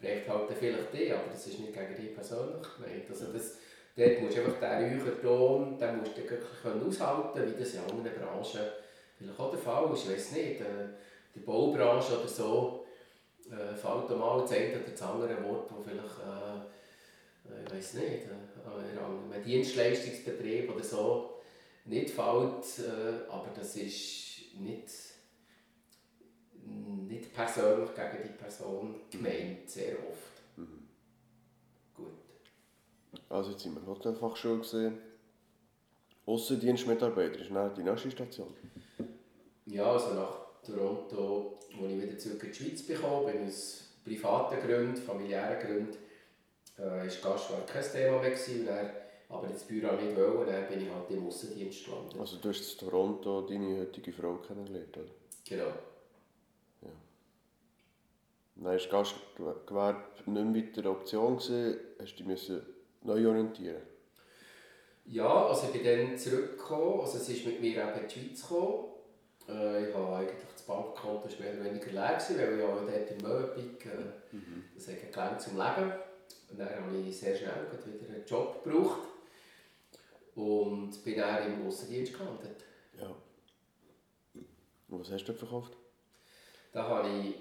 bricht halt dann vielleicht dich, aber das ist nicht gegen dich persönlich gemeint. Also das, dort musst du einfach den ruhigen Ton, den musst du wirklich können aushalten wie das in anderen Branchen vielleicht auch der Fall ist, ich weiß nicht, äh, die Baubranche oder so, äh, fällt mal das eine oder das andere Wort, wo vielleicht, äh, äh, ich weiß nicht, äh, in einem Dienstleistungsbetrieb oder so nicht fällt, äh, aber das ist nicht, nicht persönlich gegen die Person gemeint, sehr oft. Mhm. Gut. Also jetzt sind wir Hotelfachschule gesehen. Aussendienstmitarbeiter ist dann die nächste Station. Ja, also nach Toronto, wo ich wieder zurück in die Schweiz bekam, bin aus privaten Gründen, familiären Gründen, äh, ist Gastwerk kein Thema mehr gewesen, dann, aber das Büro nicht wollen, und dann bin ich halt im Aussendienst gelandet. Also du hast in Toronto deine heutige Frau kennengelernt, oder? Genau. Dann war Gastgewerbe nicht mehr weiter eine Option. Gewesen. Hast du dich neu orientieren Ja, also ich bin dann zurückgekommen, also es ist mit mir eben in die Schweiz gekommen. Äh, ich habe eigentlich das Bankkonto ist mehr oder weniger leer gewesen, weil ich auch dort in Möbig, äh, das hat gelangt zum Leben. Und dann habe ich sehr schnell wieder einen Job gebraucht und bin dann im Aussendienst gelandet. Ja. Und was hast du verkauft? Da habe ich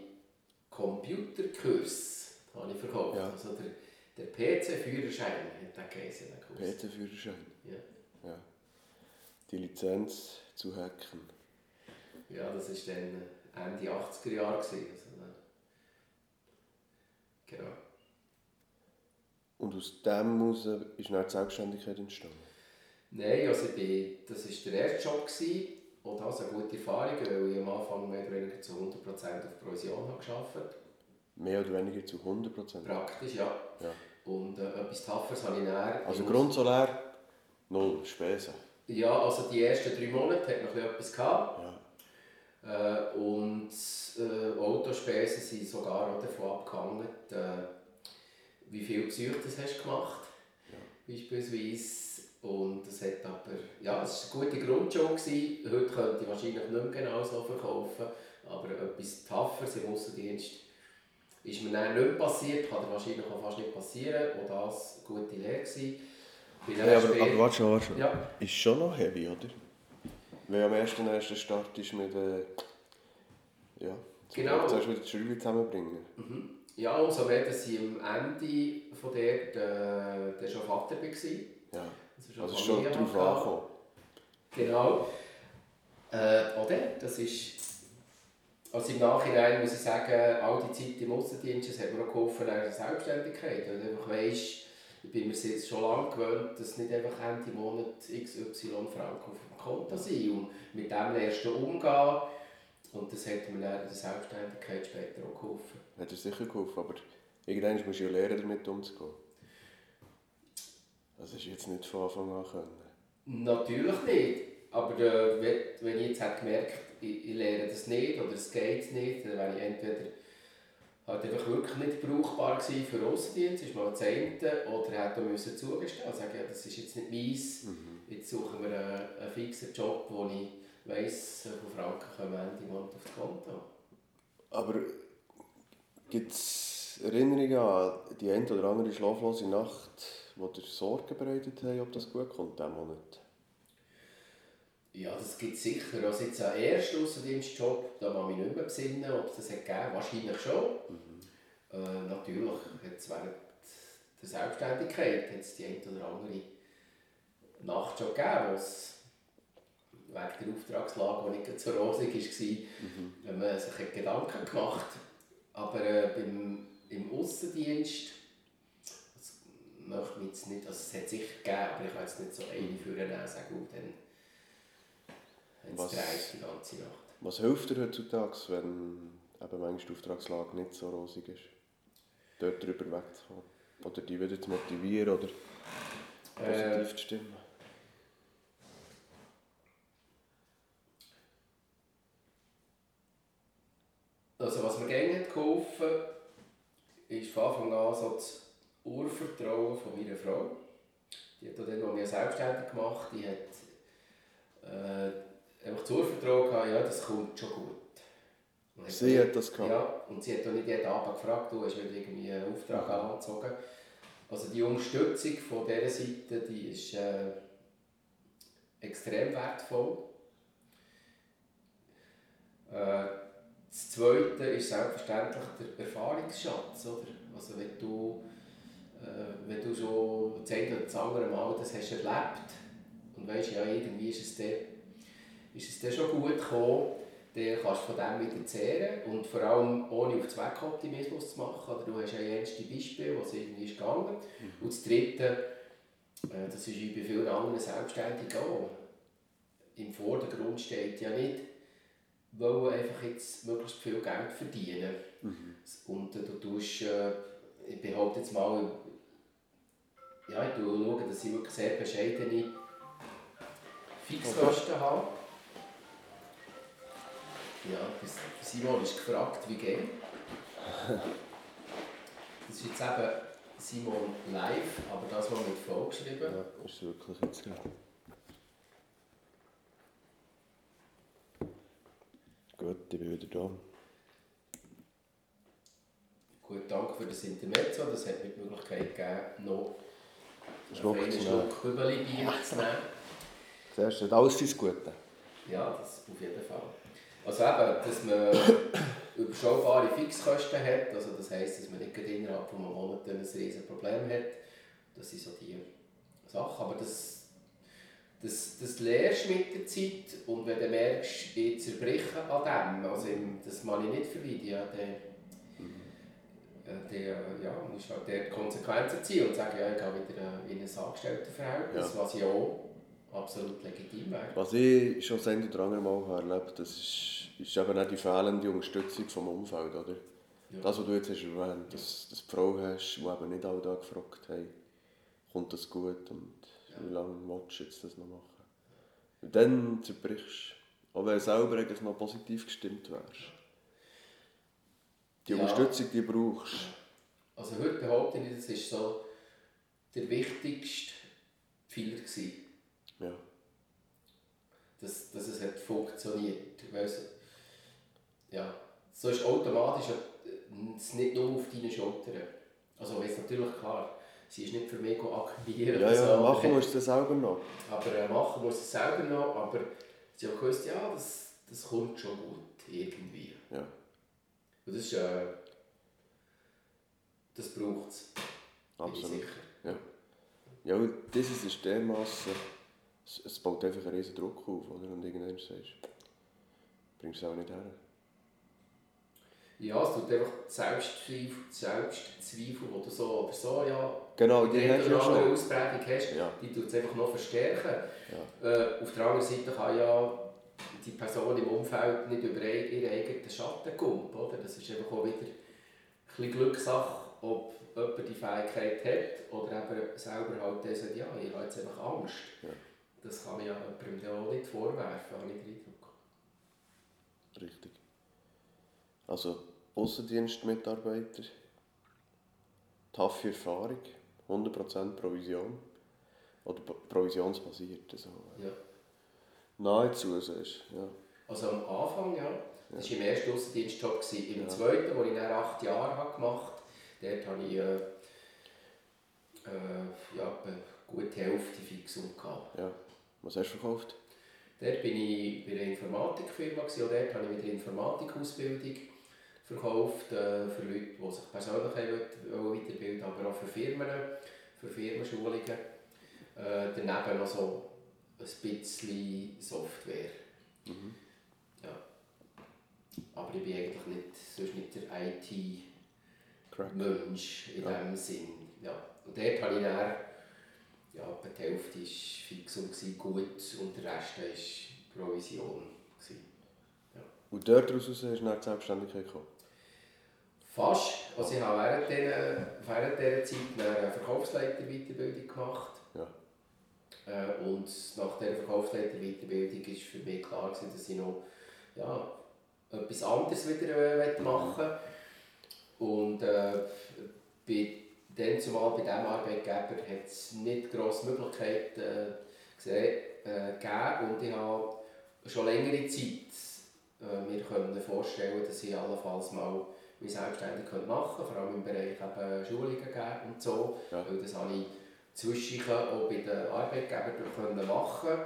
Computerkurs habe ich verkauft. Ja. Also der, der PC-Führerschein hat der geheißen, der Kurs. PC-Führerschein. Ja. Ja. die Lizenz zu hacken. Ja, das war dann Ende 80er Jahre. Also, ne? genau. Und aus dem heraus ist dann die Selbstständigkeit entstanden? Nein, also ich, das war der erste Job. Gewesen. Und das eine gute Erfahrung, weil ich am Anfang mehr oder weniger zu 100% auf Provision habe gearbeitet Mehr oder weniger zu 100%? Praktisch, ja. ja. Und äh, etwas Tougheres habe ich dann... Also Grundsolär, null Spesen? Ja, also die ersten drei Monate hat noch etwas gehabt. Ja. Äh, und äh, Autospesen sind sogar auch davon abgehangen, äh, wie viel Besuch das hast gemacht ja. beispielsweise. Und das hat aber, ja, es war eine gute Grundschule. Gewesen. Heute könnte ich wahrscheinlich nicht mehr genau so verkaufen, aber etwas Tougheres im Aussendienst ist mir dann nicht passiert, kann wahrscheinlich auch fast nicht passieren, auch das eine gute Lehre gewesen. Ja, aber, aber warte schon, warte schon. Ja. Ist schon noch heavy, oder? Weil am ersten, ersten Start ist mit, äh, ja, genau. zuerst wieder die Schule zusammenbringen. Mhm. Ja, umso mehr, dass ich am Ende von der, der, der schon Vater war. Ja, also, also schon darauf angekommen. Genau. Äh, oder? Das ist... Also im Nachhinein muss ich sagen, all die Zeit im Aussendienst, das hat mir auch geholfen in der Selbstständigkeit. Weil du einfach weisst, ich bin mir jetzt schon lange gewöhnt, dass nicht einfach Ende Monat XY Franken auf dem Konto sind. Und mit dem ersten umgehen. Und das hat mir dann in der Selbstständigkeit später auch geholfen. Hat dir sicher geholfen, aber irgendwann musst du ja lernen, damit umzugehen. Das ist jetzt nicht von Anfang an können. Natürlich nicht. Aber äh, wenn ich jetzt gemerkt ich, ich lerne das nicht oder es geht nicht, dann wäre ich entweder halt einfach wirklich nicht brauchbar gewesen für Aussendienst, ist mal das eine, oder hätte müssen zugestehen und sagen, ja, das ist jetzt nicht meins, mhm. jetzt suchen wir einen, einen fixen Job, wo ich weiss, von Franken kommen Ende Monat aufs Konto. Aber gibt es Erinnerungen an die eine oder andere schlaflose Nacht, wo dir Sorgen bereitet haben, ob das gut kommt diesen Monat? Ja, das gibt es sicher. Also jetzt ein erster Außendienstjob, da muss ich mich nicht mehr besinnen, ob es das hat gegeben Wahrscheinlich schon. Mhm. Äh, natürlich hat es während der Selbstständigkeit hat's die eine oder andere Nacht schon gegeben, wo es wegen der Auftragslage, die nicht so rosig war, mhm. wenn man sich Gedanken gemacht Aber äh, beim, im Außendienst möchte ich jetzt nicht, also es hat sicher gegeben, aber ich kann jetzt nicht so eine für einen sagen, und dann was, die ganze Nacht. Was hilft dir heutzutage, wenn eben manchmal die Auftragslage nicht so rosig ist? Dort drüber wegzukommen? Oder die wieder zu motivieren oder positiv äh, zu stimmen? Also was mir gerne hat geholfen ist von Anfang an so das Urvertrauen von meiner Frau. Die hat dann, als ich selbstständig gemacht die hat äh, einfach zuvertrauen gehabt, ja, das kommt schon gut. Und sie hat das gehabt? Ja, und sie hat auch nicht jeden Abend gefragt, du hast wieder irgendwie einen Auftrag mhm. angezogen. Also die Unterstützung von dieser Seite, die ist äh, extrem wertvoll. Äh, das Zweite ist selbstverständlich der Erfahrungsschatz. Oder? Also wenn du, äh, wenn du schon das eine oder das andere Mal das hast erlebt und weißt, ja, irgendwie ist es der ist es dann schon gut gekommen, dann kannst du von dem wieder zehren und vor allem ohne auf Zweckoptimismus zu machen. Oder du hast ja erste Beispiel, was irgendwie ist gegangen. Mhm. Und das Dritte, äh, das ist wie bei vielen anderen Selbstständigen auch. Im Vordergrund steht ja nicht, wollen einfach jetzt möglichst viel Geld verdienen. Mhm. Und du tust, äh, ich behaupte jetzt mal, ja, ich schaue, dass ich wirklich sehr bescheidene Fixkosten habe. Ja, Simon ist gefragt, wie geht. Das ist jetzt eben Simon live, aber das mal mit vorgeschrieben. Ja, ist wirklich jetzt gerade. Gut, ich bin wieder da. Gut, danke für das Intermezzo. Das hat mir die Möglichkeit gegeben, noch einen Schluck Kübeli-Bier zu nehmen. Zuerst alles ist Gute. Ja, das auf jeden Fall. Also eben, dass man überschaubare Fixkosten hat, also das heisst, dass man nicht innerhalb von einem Monat ein riesiges Problem hat. Das sind so die Sachen, aber das, das, das lernst du mit der Zeit und wenn du merkst, ich zerbreche an dem, also das kann ich nicht vermeiden, ja, dann, äh, der, ja, musst halt der Konsequenzen ziehen und sagen, ja, ich gehe wieder in ein Angestelltenverhältnis, ja. was ja auch absolut legitim wäre. Was ich schon das eine oder andere Mal erlebt habe, das ist, ist eben auch die fehlende Unterstützung vom Umfeld, oder? Ja. Das, was du jetzt hast erwähnt, dass, dass du Frau hast, die eben nicht alle da gefragt haben, kommt das gut und ja. wie lange willst du jetzt das noch machen? Und dann zerbrichst du, auch wenn du selber eigentlich noch positiv gestimmt wärst. Die ja. Unterstützung, die brauchst Also heute behaupte ich, das war so der wichtigste Fehler. Gewesen. Ja. Dass, dass es hat funktioniert. Weil es, ja, so ist automatisch es nicht nur auf deine Schultern. Also weiss natürlich klar, sie ist nicht für mich akquirieren. Ja, ja, machen musst du das selber noch. Aber äh, machen musst du es selber noch, aber sie haben gewusst, ja, das, das kommt schon gut, irgendwie. Ja. Und das ist, äh, das braucht es. Absolut. sicher. Ja. Ja, und dieses ist dermassen, es, es baut einfach einen riesen Druck auf, oder? Und irgendwann sagst du, bringst du es auch nicht her. Ja, es tut einfach Selbstzweifel, Selbstzweifel oder so oder so, ja. Genau, die hast du ja schon. Ausprägung hast, ja. die tut es einfach noch verstärken. Ja. Äh, auf der anderen Seite kann ja die Person im Umfeld nicht über ihren eigenen Schatten kommen, oder? Das ist einfach auch wieder ein Glückssache, ob jemand die Fähigkeit hat oder eben selber halt sagt, ja, ich habe jetzt einfach Angst. Ja. Das kann man ja jemandem auch nicht vorwerfen, habe ich den Eindruck. Richtig. Also Außendienstmitarbeiter, taffe Erfahrung, 100% Provision oder provisionsbasiert. Also, ja. Nahezu, sagst ja. Also am Anfang, ja. Das war im ersten Außendienstjob. Im ja. zweiten, wo ich nach acht Jahre gemacht habe, dort habe ich äh, äh, ja, eine gute Hälfte Fixum gehabt. Ja. Was hast du verkauft? Dort bin ich bei einer Informatikfirma, und dort habe ich wieder Informatikausbildung verkauft äh, für Leute, die sich persönlich weiterbilden aber auch für Firmen, für Firmenschulungen. Äh, daneben noch so ein bisschen Software. Mhm. Ja. Aber ich bin eigentlich nicht, sonst nicht der IT-Mensch in ja. dem Sinn. Ja. Und dort habe ich dann, ja, die Hälfte war Fixum, gut und der Rest war Provision. Ja. Und dort daraus hast du die Selbstständigkeit gekommen? Fast. Also ich habe während dieser, während dieser Zeit eine Verkaufsleiter-Weiterbildung gemacht. Ja. Äh, und nach dieser Verkaufsleiter-Weiterbildung war für mich klar, gewesen, dass ich noch ja, etwas anderes wieder äh, machen möchte. Und äh, dann zumal bei diesem Arbeitgeber hat es nicht grosse Möglichkeiten äh, gesehen, äh, gegeben. Und ich habe schon längere Zeit äh, mir können vorstellen dass ich allenfalls mal wie selbstständig machen können, vor allem im Bereich eben Schulungen geben und so. Ja. Weil das habe ich zwischen auch bei den Arbeitgebern machen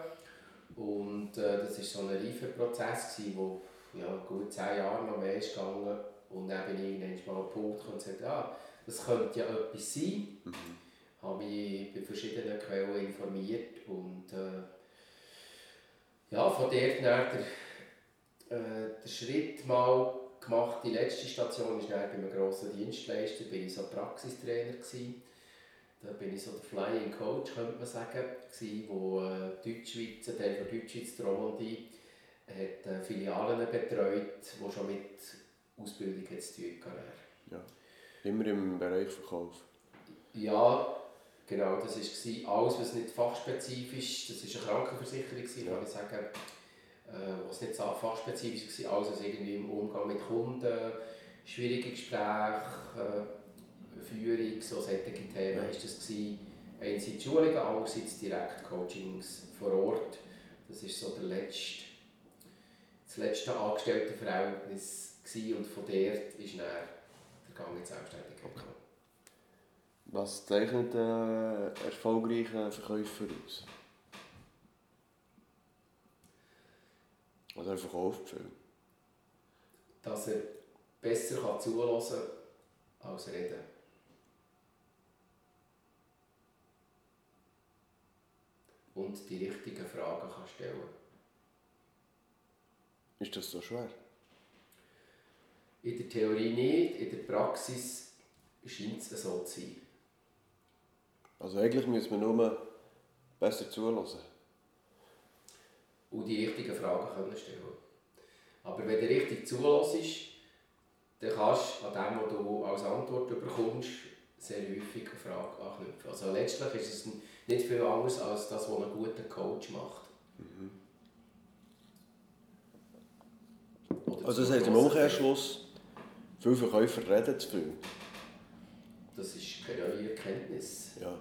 Und äh, das war so ein reifer Prozess, der ja, gut zehn Jahre noch mehr ist gegangen. Und dann bin ich irgendwann mal an den Punkt und gesagt, ja, das könnte ja etwas sein. Mhm. habe mich bei verschiedenen Quellen informiert und äh, ja, von dort dann der, äh, der Schritt mal gemacht. Die letzte Station war bei einem grossen Dienstleister, da war ich so Praxistrainer. Gewesen. Da bin ich so der Flying Coach, könnte man sagen, gewesen, wo äh, Deutschschweiz, ein Teil von Deutschschweiz, Romandie, hat äh, Filialen betreut, die schon mit Ausbildung zu tun hatten. Ja, immer im Bereich Verkauf. Ja, genau, das war alles, was nicht fachspezifisch, das war eine Krankenversicherung, ja. kann ich sagen, äh, was nicht so fachspezifisch war, alles irgendwie im Umgang mit Kunden, schwierige Gespräche, äh, Führung, so solche Themen war das. Gewesen. Einerseits Schulungen, andererseits direkt Coachings vor Ort. Das war so der letzte, das letzte Angestelltenverhältnis gewesen, und von dort ist dann der Gang in die Selbstständigkeit okay. Was zeichnet einen erfolgreichen Verkäufer aus? Oder einfach aufgefüllt? Dass er besser kann zuhören kann als reden. und die richtigen Fragen kann stellen Ist das so schwer? In der Theorie nicht, in der Praxis scheint es so zu sein. Also eigentlich müssen wir nur besser zuhören. Und die richtigen Fragen können stellen. Aber wenn du richtig zulässt, dann kannst du an dem, was du als Antwort bekommst, sehr häufig eine Frage anknüpfen. Also letztlich ist es nicht viel anders als das, was ein guter Coach macht. Mhm. Also das heißt im Umkehrschluss, viele Verkäufer reden zu viel. Das ist keine neue Erkenntnis. Ja.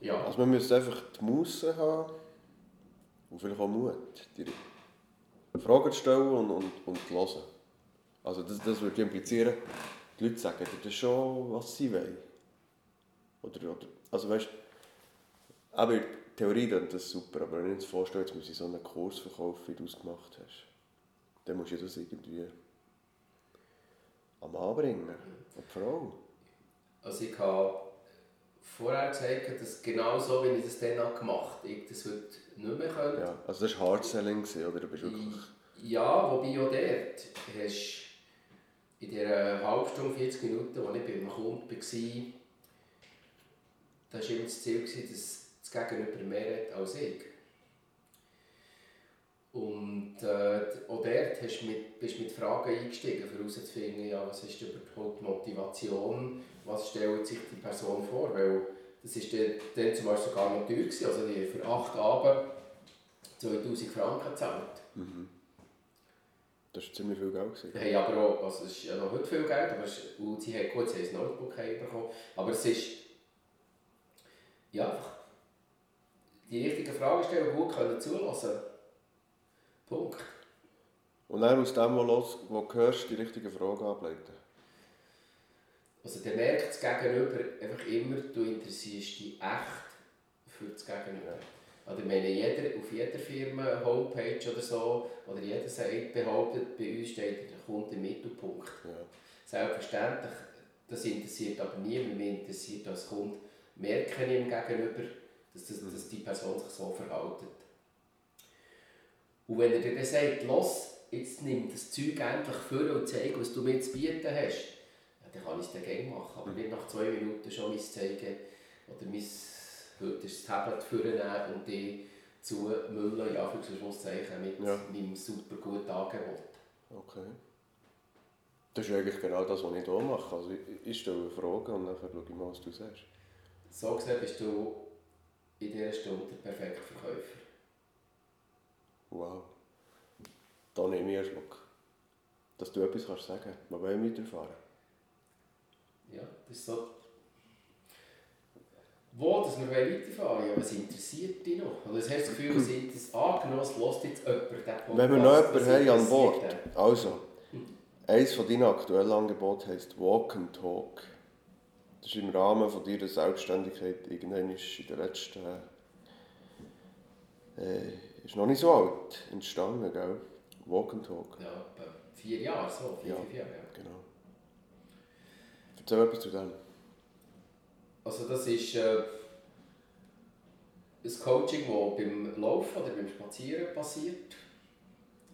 Ja. Also man müsste einfach die Muße haben und vielleicht auch Mut, die Fragen zu stellen und, und, und zu hören. Also das, das würde implizieren, die Leute sagen dir das schon, was sie wollen. Oder, oder, also weißt aber in der Theorie klingt das super, aber wenn ich mir jetzt vorstelle, jetzt muss ich so einen Kurs verkaufen, wie du es gemacht hast, dann musst du das irgendwie am Anbringen, an die Frau. Also ich habe vorher gesagt, dass genau so, wie ich das dann auch gemacht habe, ich das heute nicht mehr könnte. Ja, also das war Hardselling, oder? Du bist wirklich... Ja, wobei auch dort hast in dieser halben Stunde, 40 Minuten, als ich bei einem Kunden war, da war immer das Ziel, dass das Gegenüber mehr hat als ich. Und äh, auch dort hast mit, bist du mit Fragen eingestiegen, um herauszufinden, ja, was ist überhaupt die Motivation, was stellt sich die Person vor. Weil das war dann, dann zum Beispiel gar nicht teuer. Gewesen. Also die für acht Abend 2000 Franken gezahlt. Mhm. Das war ziemlich viel Geld. Gewesen. Hey, aber auch, also es ist ja noch heute viel Geld, aber es, und sie haben gut, sie haben ein Notebook bekommen. Aber es ist ja, die richtigen Fragen stellen, gut können zulassen Punkt. Und dann aus dem, was du hörst, die richtigen Fragen ableiten. Also der merkt das Gegenüber einfach immer, du interessierst dich echt für das Gegenüber. Oder ich meine, jeder, auf jeder Firma, Homepage oder so, oder jeder sagt, behauptet, bei uns steht der Kunde im Mittelpunkt. Ja. Selbstverständlich, das interessiert aber niemand, mich interessiert als Kunde, merke ich im Gegenüber, dass, das, dass die Person sich so verhält. Und wenn er dir dann sagt, los, jetzt nimm das Zeug endlich vor und zeig, was du mir zu bieten hast, ja, dann kann ich es dann gerne machen. Aber nicht nach zwei Minuten schon mein Zeigen oder mein, heute das Tablet vornehmen und die zu müllen, ja, für Schlusszeichen, mit ja. meinem super guten Angebot. Okay. Das ist eigentlich genau das, was ich hier mache. Also ich, ich stelle Fragen und dann schaue ich mal, was du sagst. So gesehen bist du in dieser Stunde der perfekte Verkäufer. Wow. Da nehme ich einen Schluck. Dass du etwas kannst sagen kannst. Wir wollen weiterfahren. Ja, das ist so. Wo, dass wir weiterfahren ja, was interessiert dich noch? Oder hast du das Gefühl, ist das angenommen, es lässt jetzt jemand den Podcast? Wenn wir noch jemanden haben an Bord. Also, eines von deinen aktuellen Angeboten heisst Walk and Talk. Das ist im Rahmen von deiner Selbstständigkeit irgendwann in der letzten äh, ist noch nicht so alt entstanden, gell? Walk and Talk. Ja, vier Jahre so, vier, ja, fünf Jahre. Ja. Genau. Erzähl etwas zu dem. Also das ist äh, ein Coaching, das beim Laufen oder beim Spazieren passiert.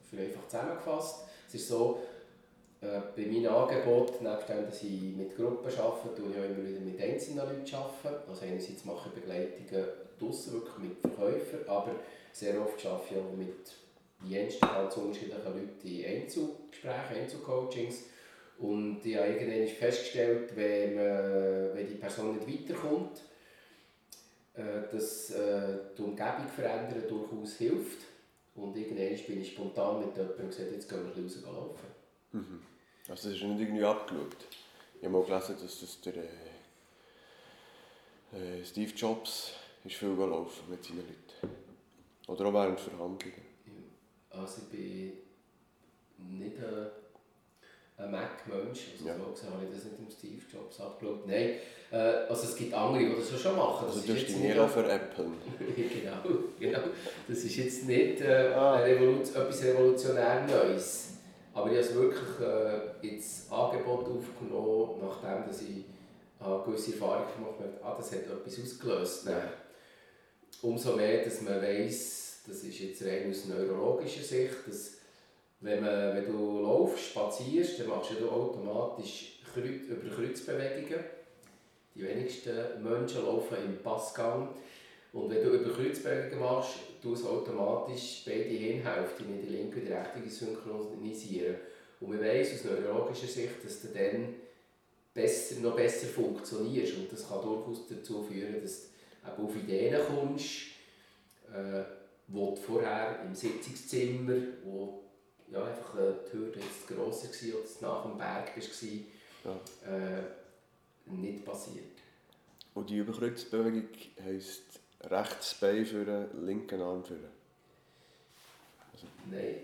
Für einfach zusammengefasst. Es ist so, äh, bei meinem Angebot, nebst dem, dass ich mit Gruppen arbeite, tue ich auch immer wieder mit einzelnen Leuten. Also einerseits mache ich Begleitungen draussen, wirklich mit Verkäufern, aber sehr oft arbeite ich auch mit jensten ganz unterschiedlichen Leuten in Einzelgesprächen, Einzelcoachings. Und ich habe irgendwann festgestellt, wenn, man, wenn die Person nicht weiterkommt, äh, dass äh, die Umgebung verändern durchaus hilft. Und irgendwann bin ich spontan mit jemandem gesagt, jetzt gehen wir raus laufen. Mhm. Also das ist nicht irgendwie abgeschaut. Ich habe mal gelesen, dass das der äh, äh Steve Jobs ist viel gelaufen mit seinen Leuten. Oder auch während Verhandlungen? Also ich bin nicht ein, ein Mac-Mensch, also ja. so gesehen habe ich das nicht im Steve Jobs abgeschaut. Nein, äh, also es gibt andere, die das schon machen. Das also du hast dich nicht für Apple? genau, genau. Das ist jetzt nicht äh, ah. Revolu etwas revolutionär Neues. Aber ich habe es wirklich äh, ins Angebot aufgenommen, nachdem dass ich habe gewisse Erfahrungen gemacht und ah, das hat etwas ausgelöst. Ja. Umso mehr, dass man weiss, das ist jetzt rein aus neurologischer Sicht, dass wenn, man, wenn du laufst, spazierst, dann machst du automatisch über Kreuzbewegungen. Die wenigsten Menschen laufen im Passgang. Und wenn du über Kreuzbewegungen machst, du automatisch beide Hirnhälften in die linke und die rechte synchronisieren. Und man weiss aus neurologischer Sicht, dass du dann besser, noch besser funktionierst. Und das kann durchaus dazu führen, dass du auf Ideen kommst, äh, wo du vorher im Sitzungszimmer, wo ja, einfach äh, die Hürde jetzt grosser war oder nach dem Berg warst, ja. äh, nicht passiert. Und die Überkreuzbewegung heisst rechts Bein für den linken Arm für also. Nein.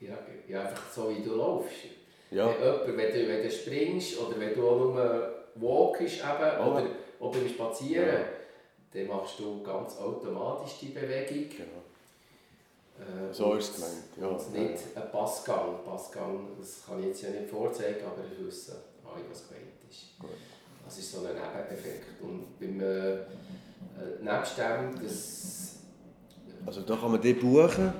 Ja, ja, einfach so wie du laufst. Ja. Wenn, jemand, wenn, du, wenn du springst oder wenn du auch nur walkst eben, oh. oder, oder beim Spazieren, ja. dann machst du ganz automatisch die Bewegung. Genau. Äh, so ist es gemeint. Ja. Und nicht ein Passgang. Passgang, das kann ich jetzt ja nicht vorzeigen, aber ich wissen alle, was gemeint ist. Gut. Das ist so ein Nebeneffekt. Und beim, äh, äh, nebst dem, das... Also da kann man die buchen. Ja.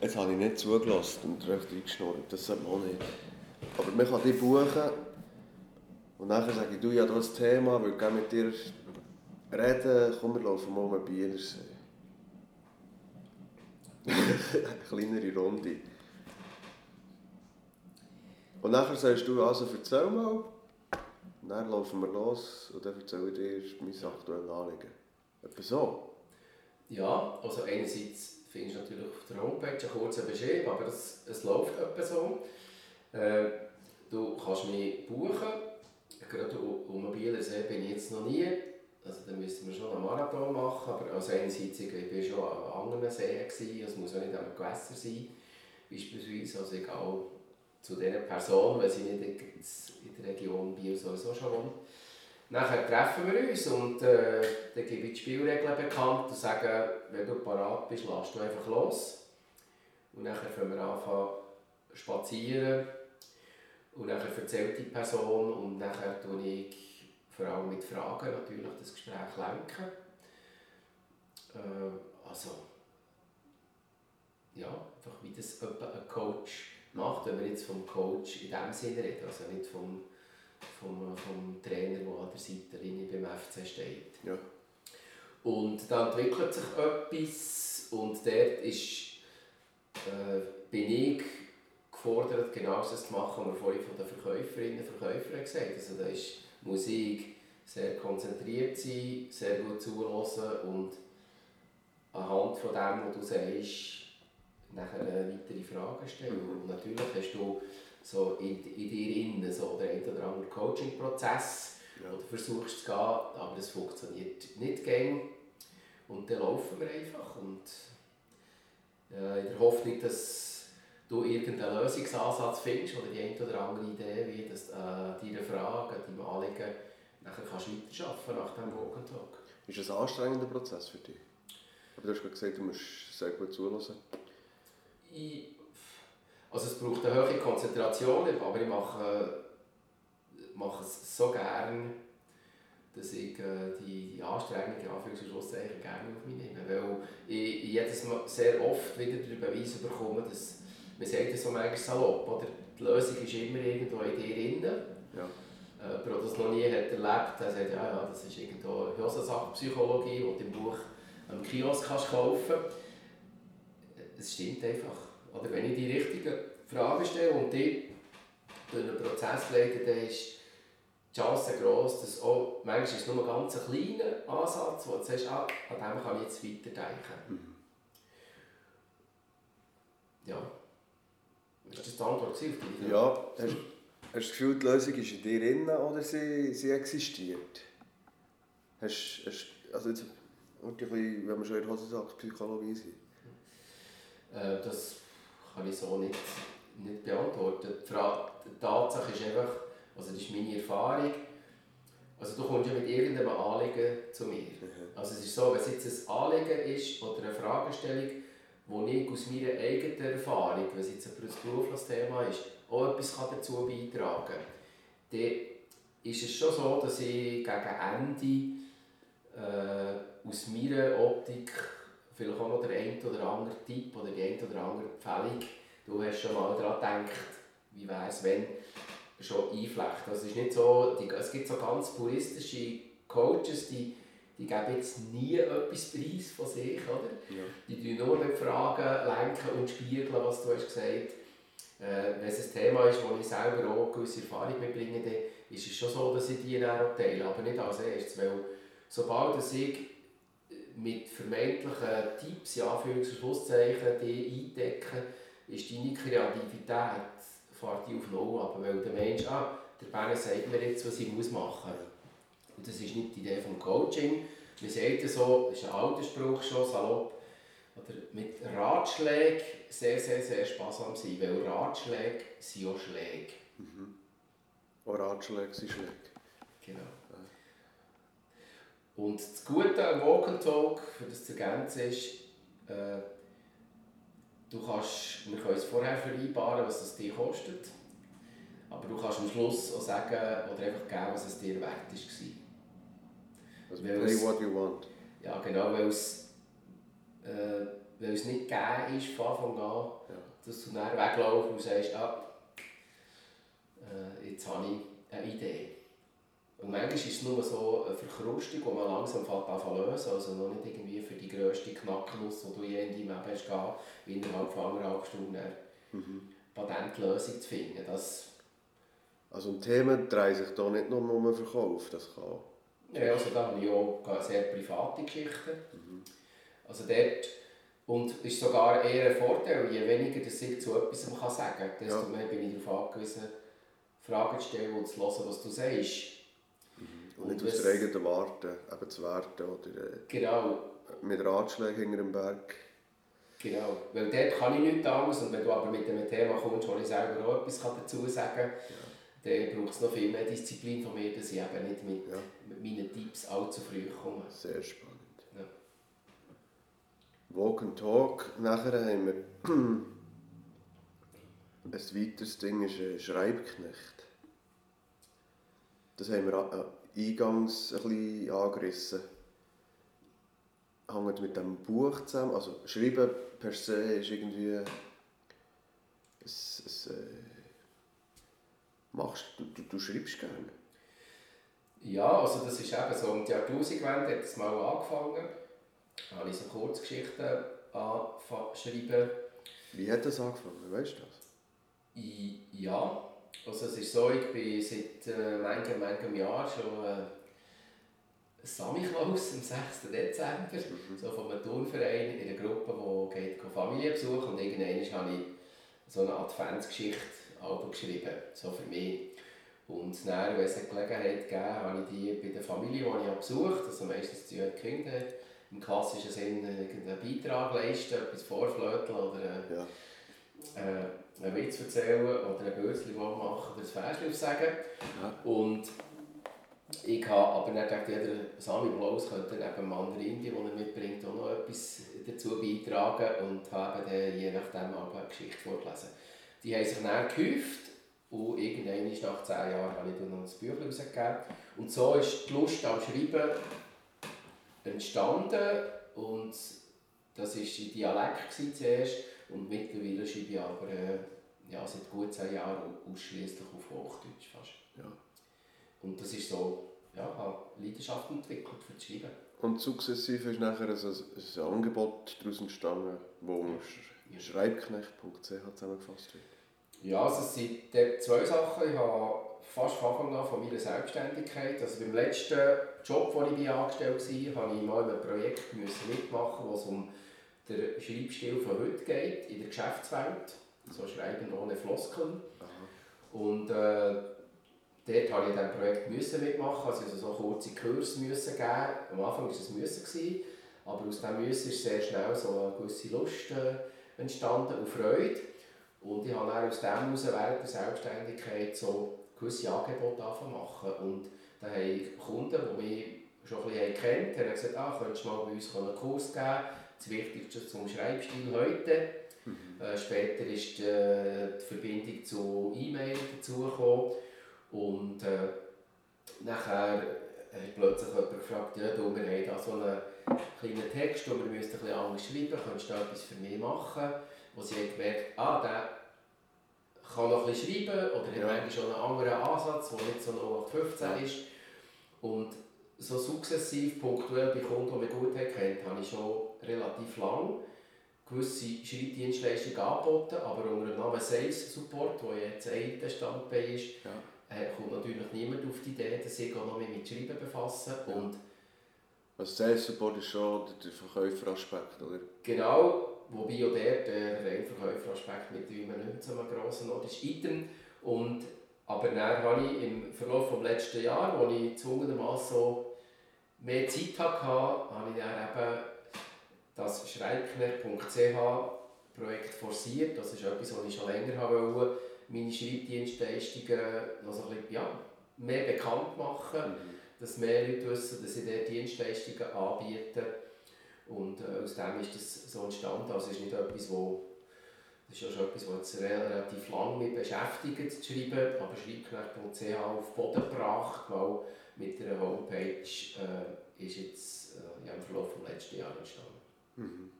Jetzt habe ich nicht zugelassen und recht eingeschnurrt, das sollte man auch nicht. Aber man kann die buchen und nachher sage ich, du, ja das Thema, will gerne mit dir reden, komm, wir laufen mal um Bielersee. Eine kleinere Runde. Und nachher sagst du, also erzähl mal. Dann laufen wir los und dann erzähle ich dir mein aktuelles Anliegen. Etwa so? Ja, also einerseits findest du natürlich auf der Homepage einen kurzen Beschrieb, aber es, es läuft etwa so. Äh, du kannst mich buchen. Gerade um Mobilersee bin ich jetzt noch nie. Also dann müssten wir schon einen Marathon machen, aber also einerseits ich schon an anderen Seen, es muss auch nicht am Gewässer sein, beispielsweise, also egal zu dieser Person, weil sie nicht in der Region Biel sowieso schon wohnt. Nachher treffen wir uns und äh, dann gebe ich die Spielregeln bekannt und sage, wenn du parat bist, lass du einfach los. Und nachher können wir anfangen spazieren und nachher erzählt die Person und nachher tue ich vor allem mit Fragen natürlich das Gespräch lenken. Äh, also, ja, einfach wie das ein Coach macht, wenn wir jetzt vom Coach in dem Sinne reden, also nicht vom, vom, vom Trainer, der an der Seitenlinie beim FC steht. Ja. Und dann entwickelt sich etwas und dort ist, äh, bin ich gefordert, genau das zu machen, was wir vorhin von den Verkäuferinnen und Verkäufern gesagt haben. Also da ist Musik, sehr konzentriert sein, sehr gut zuhören und anhand von dem, was du sagst, nachher weitere Fragen stellen. Und natürlich hast du so in, in dir innen so den einen oder anderen Coaching-Prozess, ja. du versuchst zu gehen, aber es funktioniert nicht gäng. Und dann laufen wir einfach und äh, in der Hoffnung, dass du irgendeinen Lösungsansatz findest oder die eine oder andere Idee, wie das, äh, deine Fragen, deine Anliegen, nachher kannst du weiterarbeiten nach and Talk. Ist das ein anstrengender Prozess für dich? Aber du hast gerade gesagt, du musst sehr gut zuhören. Ich, also es braucht eine hohe Konzentration, aber ich mache, mache es so gerne, dass ich äh, die, die Anstrengung Anführungs- und Schlusszeichen gerne auf mich nehme. Weil ich, ich jedes Mal sehr oft wieder den Beweis bekomme, dass man sagt das so manchmal salopp, oder? die Lösung ist immer irgendwo in dir drin. Ja. Äh, wer das noch nie hat erlebt, der sagt, ja, ja, das ist irgendwo eine Sache Psychologie, die du im Buch am Kiosk kannst kaufen Es stimmt einfach. Oder wenn ich die richtigen Fragen stelle und die durch einen Prozess leite, dann ist die Chance groß, dass auch, manchmal ist es nur ein ganz kleiner Ansatz, wo du sagst, ah, an dem kann ich jetzt weiterdenken. Mhm. Ja. Ist das die Antwort auf die? Ja, hast, hast du das Gefühl, die Lösung ist in dir drin oder sie, sie existiert? Hast, hast, also jetzt, wenn wir schon in der Hosensack-Psychologie sind. Äh, das kann ich so nicht, nicht beantworten. Die, Frage, die Tatsache ist einfach, also das ist meine Erfahrung, also du kommst ja mit irgendeinem Anliegen zu mir. Mhm. Also es ist so, wenn es jetzt ein Anliegen ist oder eine Fragestellung, wo ich aus meiner eigenen Erfahrung, wenn es jetzt ein berufliches Thema ist, auch etwas dazu beitragen kann, dann ist es schon so, dass ich gegen Ende äh, aus meiner Optik vielleicht auch noch der ein oder andere Tipp oder die ein oder andere Empfehlung, du hast schon mal daran gedacht, wie wäre es, wenn, schon einflechten. Also es ist nicht so, die, es gibt so ganz puristische Coaches, die, die geben jetzt nie etwas preis von sich, oder? Ja. Die tun nur mit Fragen lenken und spiegeln, was du hast gesagt äh, Wenn es ein Thema ist, wo ich selber auch gewisse Erfahrung mitbringe, dann ist es schon so, dass ich die dann auch teile, aber nicht als erstes, weil sobald ich mit vermeintlichen Tipps, in Anführungs- die eindecke, ist deine Kreativität fährt die auf Null ab, weil der Mensch, ah, der Berner sagt mir jetzt, was ich muss machen muss. Und das ist nicht die Idee vom Coaching. Wir sagen so, das ist ein alter Spruch schon, salopp, oder mit Ratschlägen sehr, sehr, sehr sparsam sein, weil Ratschläge sind auch Schläge. Mhm. Auch Ratschläge sind Schläge. Genau. Und das Gute am Walk and Talk, für das zu ergänzen ist, äh, du kannst, wir können es vorher vereinbaren, was es dir kostet, aber du kannst am Schluss auch sagen oder einfach geben, was es dir wert war. Also play what you want. Ja, genau, weil es, äh, weil es nicht gegeben ist von Anfang an, ja. dass du dann weglaufst und sagst, ah, äh, jetzt habe ich eine Idee. Und manchmal ist es nur so eine Verkrustung, die man langsam anfangen lösen Also noch nicht irgendwie für die grösste Knacknuss, die du je in deinem Leben hast, gehabt, innerhalb von anderthalb Stunden mhm. Patentlösung zu finden. Das also und Themen drehen sich hier nicht nur um den Verkauf, das kann... Ja, also da habe ich auch sehr private Geschichten. Mhm. Also dort, und es ist sogar eher ein Vorteil, je weniger dass ich zu etwas sagen kann, desto ja. mehr bin ich darauf angewiesen, Fragen zu stellen und zu hören, was du sagst. Und nicht aus der eigenen Warte eben zu werten oder äh, genau. mit Ratschlägen hinter dem Berg. Genau, weil dort kann ich nichts anderes und wenn du aber mit einem Thema kommst, wo ich selber auch etwas dazu sagen kann, ja. dann braucht es noch viel mehr Disziplin von mir, dass ich eben nicht mit, ja. mit meinen Tipps allzu früh komme. Sehr spannend. Ja. Walk and Talk, nachher haben wir ein weiteres Ding ist ein Schreibknecht. Das haben wir eingangs ein bisschen angerissen. Hängt mit dem Buch zusammen. Also Schreiben per se ist irgendwie... Es, es, äh, machst, du, du, du schreibst gerne. Ja, also das ist eben so. Um die Jahrtausendwende hat es mal angefangen. Habe ich so Kurzgeschichten angeschrieben. Wie hat das angefangen? Weißt du das? ja, also es ist so, ich bin seit äh, manchem, manchem Jahr schon äh, Samichlaus am 6. Dezember, mhm. so einem Turnverein in einer Gruppe, die geht Familie besuchen und irgendwann habe ich so eine Adventsgeschichte geschrieben, so für mich. Und dann, wenn es eine Gelegenheit gegeben habe ich die bei der Familie, die ich besucht habe, also meistens die Kinder, im klassischen Sinne irgendeinen Beitrag leisten, etwas vorflöteln oder äh, ja. Äh, einen Witz erzählen oder ein Börsli machen oder ein Versli aufsagen. Ja. Und ich habe aber nicht gedacht, jeder Sami Blaus könnte eben Mandarin, die er mitbringt, auch noch etwas dazu beitragen und habe dann je nachdem aber eine Geschichte vorgelesen. Die haben sich dann gehäuft und irgendwann nach zehn Jahren habe ich dann noch ein Buch rausgegeben. Und so ist die Lust am Schreiben entstanden und das war in Dialekt zuerst und mittlerweile schreibe ich aber äh, ja, seit gut zehn Jahren ausschließlich auf Hochdeutsch fast. Ja. Und das ist so, ja, habe Leidenschaft entwickelt für das Schreiben. Und sukzessive ist nachher ein, ein Angebot daraus entstanden, das ja. schreibknecht.ch zusammengefasst wird. Ja, also es sind zwei Sachen. Ich habe fast von Anfang an von meiner Selbstständigkeit. Also beim letzten Job, wo ich angestellt war, habe ich mal ein Projekt mitmachen, wo es um den Schreibstil von heute geht, in der Geschäftswelt. So Schreiben ohne Floskeln. Und äh, dort habe ich in diesem Projekt müssen mitmachen, also so kurze Kurse müssen geben. Am Anfang war es müssen, gewesen, aber aus diesem Müssen ist sehr schnell so eine gewisse Lust äh, entstanden und Freude. Und ich habe dann aus dem heraus während der Selbstständigkeit so gewisse Angebote machen. Und da haben Kunden, die mich schon ein bisschen kennt, haben gesagt, ah, könntest du mal bei uns einen Kurs geben, das Wichtigste zum Schreibstil heute. Mhm. Äh, später ist äh, die Verbindung zu E-Mail dazugekommen. Und äh, nachher hat plötzlich jemand gefragt, ja, du, wir haben da so einen kleinen Text, den wir müssen ein bisschen anders schreiben, könntest du da etwas für mich machen? Wo sie haben gemerkt, ah, der kann noch ein bisschen schreiben oder Ja. hat schon einen anderen Ansatz, der nicht so 0815 Ja. ist. Und so sukzessiv, punktuell bei Kunden, die mich gut kennt, habe ich schon relativ lang gewisse Schreibdienstleistungen angeboten, aber unter dem Namen Sales Support, der jetzt ein Standbein ist, Ja. äh, kommt natürlich niemand auf die Idee, dass ich noch mehr mit Schreiben befasse. Ja. Und Also Sales Support ist schon der Verkäuferaspekt, oder? Genau, wobei auch der, der Verkäuferaspekt mit immer nicht so einem grossen Ort ist. Item. Und, aber dann habe ich im Verlauf des letzten Jahres, wo ich gezwungenermaßen so mehr Zeit hatte, habe ich dann eben das schreibknecht.ch Projekt forciert. Das ist etwas, was ich schon länger wollte, meine Schreibdienstleistungen noch so ein bisschen, ja, mehr bekannt machen dass mehr Leute wissen, dass ich dort Dienstleistungen anbiete. Und äh, aus dem ist das so entstanden. Also es ist nicht etwas, wo das ist ja schon etwas, was jetzt relativ lange mich beschäftigt zu schreiben, aber schreibknecht.ch auf den Boden gebracht, weil mit der Homepage äh, ist jetzt äh, ja, im Verlauf des letzten Jahres entstanden. Mhm.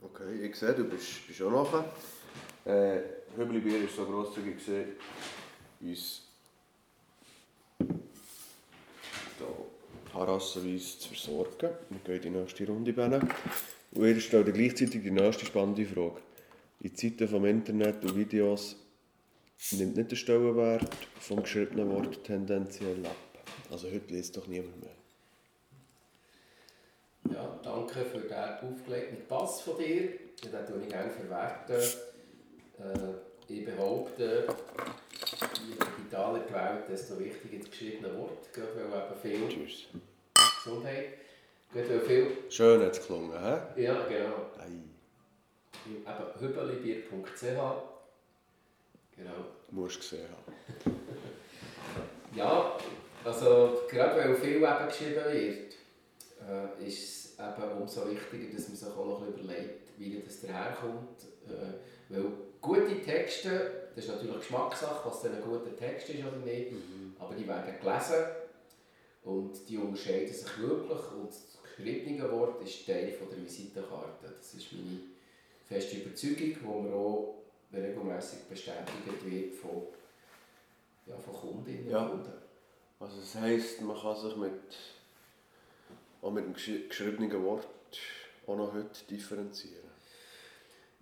Okay, ich sehe, du bist, bist auch nachher. Äh, Hübli-Bier war so grosszügig, gewesen, uns da harassenweise zu versorgen. Wir gehen in die nächste Runde. Bene. Und ihr stellt gleichzeitig die nächste spannende Frage. In Zeiten vom Internet und Videos nimmt nicht der Stellenwert vom geschriebenen Wort tendenziell ab. Also heute liest doch niemand mehr. Ja, danke für den aufgelegten Pass von dir. Den tue ich gerne verwerten. Äh, ich behaupte, je digitaler die Welt, desto wichtiger das geschriebene Wort. Gerade weil eben viel Tschüss. Gesundheit. Gerade weil viel. Schön hat es gelungen, hä? Ja, genau. Ei. Eben hübelibier.ch. Genau. Musst gesehen haben. Ja, also gerade weil viel eben geschrieben wird, äh, ist es eben umso wichtiger, dass man sich auch noch überlegt, wie das daherkommt. Äh, weil gute Texte, das ist natürlich Geschmackssache, was denn ein guter Text ist oder nicht, aber die werden gelesen und die unterscheiden sich wirklich und das geschriebene Wort ist Teil von der Visitenkarte. Das ist meine feste Überzeugung, die mir auch regelmäßig bestätigt wird von, ja, von Kundinnen Ja. und Kunden. Also das heisst, man kann sich mit, auch mit dem gesch- geschriebenen Wort auch noch heute differenzieren.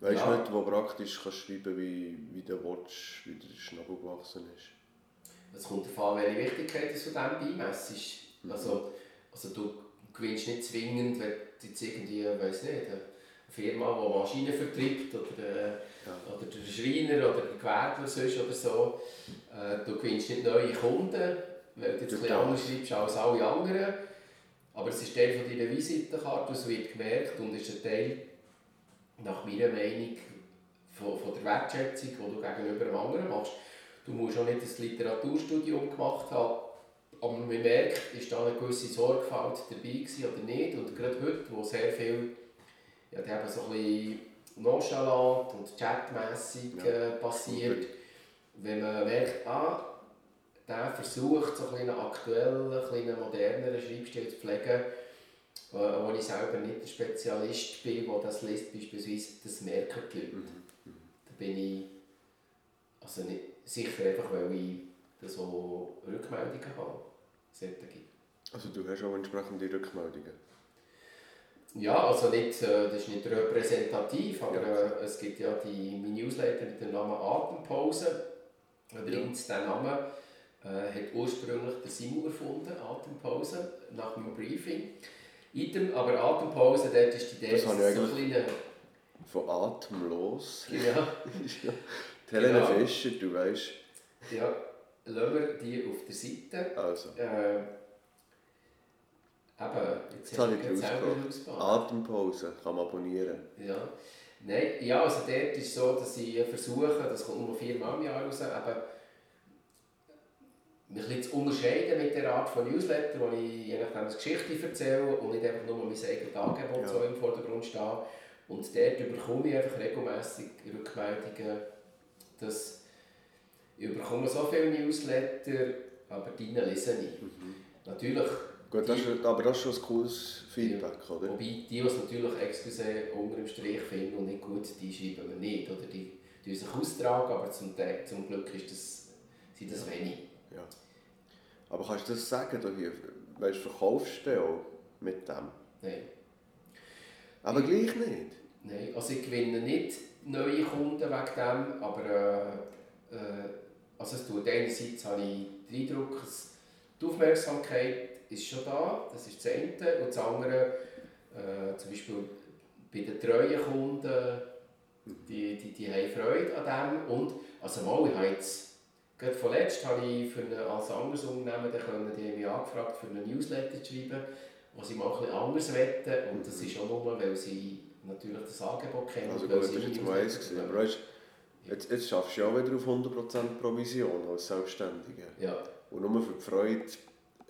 Weißt du Ja. heute, wo praktisch kannst schreiben wie, wie der Watch, wie der Schnabel gewachsen ist? Es kommt darauf an, welche Wichtigkeit du von dem beimessest. Also, also du gewinnst nicht zwingend, wenn du jetzt irgendwie, weiss nicht, eine Firma, die Maschinen vertreibt oder, äh, Ja. oder der Schreiner oder der Gewerbler sonst oder so. Äh, du gewinnst nicht neue Kunden, weil du jetzt Ja. anders schreibst als alle anderen. Aber es ist Teil von deiner Visitenkarte, es wird gemerkt und ist ein Teil, nach meiner Meinung, von, von der Wertschätzung, die du gegenüber einem anderen machst. Du musst auch nicht ein Literaturstudium gemacht haben, aber man merkt, ist da eine gewisse Sorgfalt dabei gewesen oder nicht. Und gerade heute, wo sehr viel ja, die haben so ein bisschen nonchalant und chatmässig Ja. äh, passiert, wenn man merkt, ah, der versucht, so einen aktuellen, ein bisschen moderneren Schreibstil zu pflegen, wo ich selber nicht der Spezialist bin, der das liest, beispielsweise, das merken die Leute. Da bin ich also nicht, sicher einfach, weil ich da so Rückmeldungen habe. Solche. Also du hast auch entsprechende Rückmeldungen. Ja, also nicht, äh, das ist nicht repräsentativ, aber Ja. äh, es gibt ja die mein Newsletter mit dem Namen Atempause. Übrigens, der Name äh, hat ursprünglich der Simon erfunden, Atempause, nach meinem Briefing. Item, aber Atempause, dort ist die Idee, Das dass es so kleiner... Von atemlos. Ja, Die Helene Genau. Fischer, du weißt. ja, lassen wir die auf der Seite. Also, Äh, eben, jetzt Jetzt habe ich die selber. Atempause kann man abonnieren. Ja. Nein, ja, also dort ist es so, dass ich versuche, das kommt nur viermal im Jahr raus, eben mich ein zu unterscheiden mit der Art von Newsletter, wo ich je nachdem eine Geschichte erzähle und nicht einfach nur mein eigenes Angebot Ja. so im Vordergrund stehe. Und dort bekomme ich einfach regelmässig Rückmeldungen, dass ich bekomme so viele Newsletter, aber deine lese ich. natürlich Gut, das ist, aber das ist schon ein cooles Feedback, oder? Wobei die, die es natürlich excuse unter dem Strich finden und nicht gut, die schreiben wir nicht. Oder die tun sich austragen, aber zum, zum Glück ist das, sind das wenig. Ja. Aber kannst du das sagen, da hier? Weißt, verkaufst du auch mit dem? Nein. Aber gleich nicht? Nein, also ich gewinne nicht neue Kunden wegen dem, aber äh, äh, also es tut einerseits habe ich den Eindruck, dass die Aufmerksamkeit ist schon da, das ist das eine. Und das andere, äh, zum Beispiel bei den treuen Kunden, die, die, die haben Freude an dem. Und, also mal, ich habe jetzt, gerade vorletzt habe ich für eine, als anderes Unternehmen, können, die mich angefragt, für einen Newsletter zu schreiben, wo sie mal etwas anderes wetten. Und das ist auch nur, weil sie natürlich das Angebot kennen. Also gut, das war jetzt mal eins. Aber weißt, jetzt, jetzt schaffst du ja auch wieder auf 100% Provision als Selbstständiger. Ja, Und nur für die Freude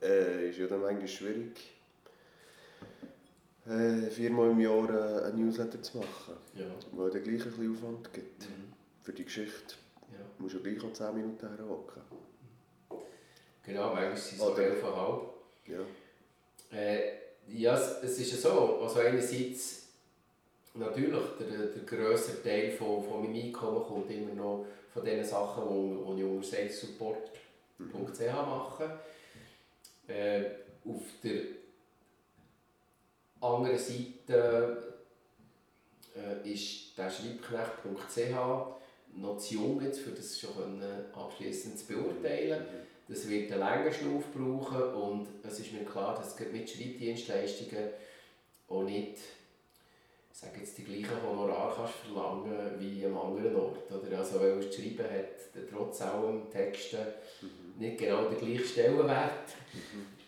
äh, ist ja dann manchmal schwierig, äh, viermal im Jahr äh, ein Newsletter zu machen. ja. Weil der gleich ein bisschen Aufwand gibt. Mhm. Für die Geschichte ja. musst du ja gleich auch 10 Minuten herhocken. Genau, manchmal sind es so Oder- 11,5. Ja. Äh, ja, es, ist ja so. Also einerseits natürlich der, der grössere Teil von, von meinem Einkommen kommt immer noch von den Sachen, die ich unter salessupport.ch mache. Äh, auf der anderen Seite äh, ist der Schreibknecht.ch noch zu jung jetzt, für das schon können abschliessend zu beurteilen. Das wird einen langen Schnuff brauchen und es ist mir klar, dass mit Schreibdienstleistungen auch nicht ich sage jetzt, die gleichen Honorar kannst verlangen wie am anderen Ort. Oder? Also, weil das Schreiben hat trotz allem Texten nicht genau den gleichen Stellenwert.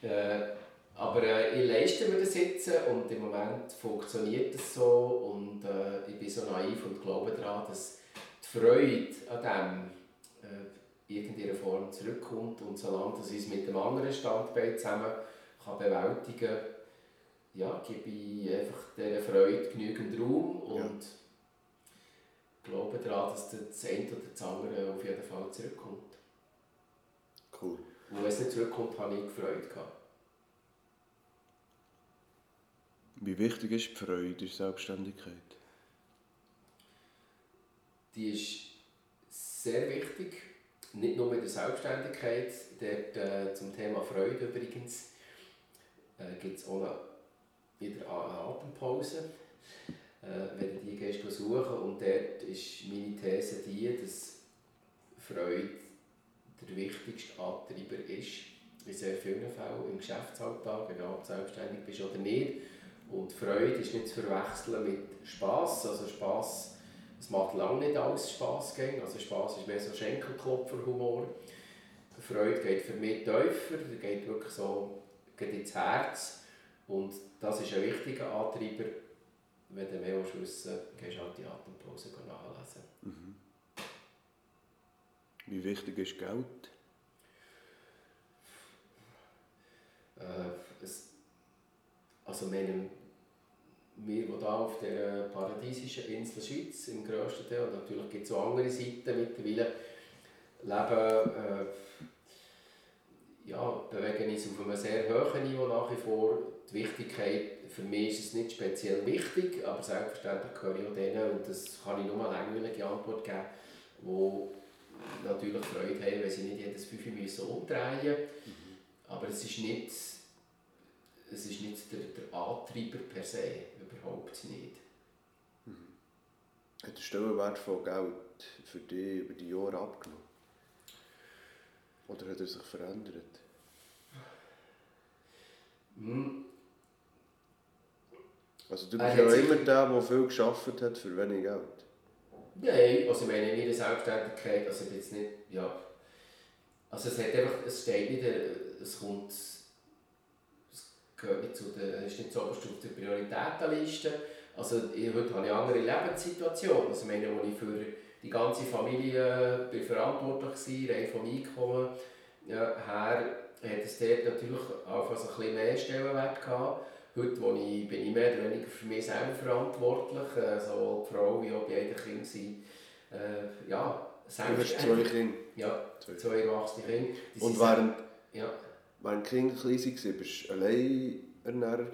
Äh, aber äh, ich leiste mir das jetzt und im Moment funktioniert das so und äh, ich bin so naiv und glaube daran, dass Freude an dem äh, irgendeiner Form zurückkommt und solange dass ich es mit dem anderen Standbein zusammen kann bewältigen kann, ja, gebe ich einfach dieser Freude genügend Raum und glaube daran, dass das eine oder das andere auf jeden Fall zurückkommt. Cool. Und wenn es nicht zurückkommt, habe ich Freude gehabt. Wie wichtig ist die Freude in Selbstständigkeit? Die ist sehr wichtig, nicht nur in der Selbstständigkeit, dort, äh, zum Thema Freude übrigens, äh, gibt es auch eine, wieder eine Atempause, äh, wenn du die gehst suchen und dort ist meine These die, dass Freude der wichtigste Antreiber ist, in sehr vielen Fällen im Geschäftsalltag, egal ob du selbstständig bist oder nicht. Und Freude ist nicht zu verwechseln mit Spass. Also Spass, es macht lange nicht alles Spass gehen. Also Spass ist mehr so Schenkelklopfer-Humor. Freude geht für mich tiefer, geht wirklich so geht ins Herz. Und das ist ein wichtiger Antreiber. Wenn du mehr wissen willst, gehst du halt die Atempause nachlesen. Wie wichtig ist Geld? Äh, es, also meine, wir, die hier auf der paradiesischen Insel Schweiz, im grössten Teil, und natürlich gibt es auch andere Seiten mittlerweile, leben, äh, ja, bewegen uns auf einem sehr hohen Niveau nach wie vor. Die Wichtigkeit, für mich ist es nicht speziell wichtig, aber selbstverständlich gehöre ich auch denen, und das kann ich nur eine langweilige Antwort geben, die natürlich Freude haben, wenn sie nicht jedes Fünfe müssen umdrehen müssen. Aber es ist nicht, es ist nicht der, der Antreiber per se, überhaupt nicht. Hat der Stellenwert von Geld für dich über die Jahre abgenommen? Oder hat er sich verändert? Hm, Also du bist ja immer der, der viel geschafft hat für wenig Geld. Nein, also ich meine, in meiner Selbstständigkeit, also ich bin jetzt nicht, ja, also es hat einfach, es steht nicht, äh, es kommt, gehört zu der, ist nicht so auf der Prioritätenliste, also ich, heute habe ich eine andere Lebenssituation, also ich meine, wo ich für die ganze Familie bin verantwortlich war, rein vom Einkommen ja, her, hat es dort natürlich auch ein bisschen mehr Stellenwert gehabt. Heute wo ich, bin ich mehr oder weniger für mich selber verantwortlich, äh, sowohl die Frau wie auch die beiden Kinder sind. Äh, ja, Du hast zwei. Kinder. Ja, Zwei. erwachsene Kinder. Und während, Ja, Während die Kinder klein waren, warst du Alleinernährer?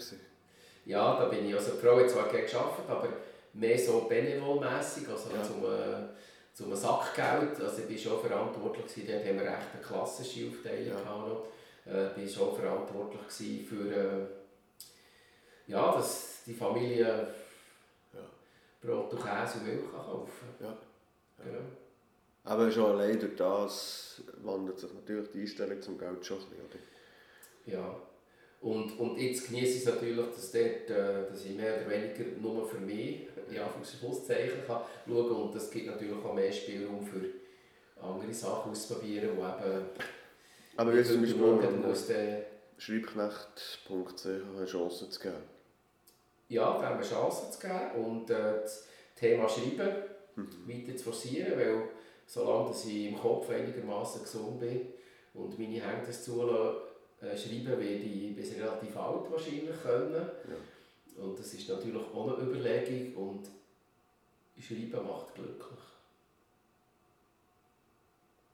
Ja, da bin ich, also die Frau hat zwar gerne gearbeitet, aber mehr so benevol-mässig, also Ja. zum, äh, zum Sackgeld. Also ich war schon verantwortlich, gewesen. dort haben wir recht eine klassische Aufteilung Ja. gehabt. Äh, war schon verantwortlich für, äh, ja, dass die Familie Ja. Brot und Käse und Milch kann kaufen Ja. Genau. Aber schon allein durch das wandert sich natürlich die Einstellung zum Geld schon ein bisschen, oder? Ja. Und, und jetzt genieße ich es natürlich, dass, dort, äh, dass ich mehr oder weniger nur für mich, in Anführungszeichen, kann schauen und das gibt natürlich auch mehr Spielraum für andere Sachen auszuprobieren, die eben Aber jetzt zum Beispiel aus der schreibknecht.ch eine Chance zu geben. ja, da haben wir Chancen zu geben und äh, das Thema Schreiben weiter zu forcieren, weil solange dass ich im Kopf einigermaßen gesund bin und meine Hände das zulassen, äh, schreiben werde ich bis relativ alt wahrscheinlich können. Und das ist natürlich auch eine Überlegung und Schreiben macht glücklich.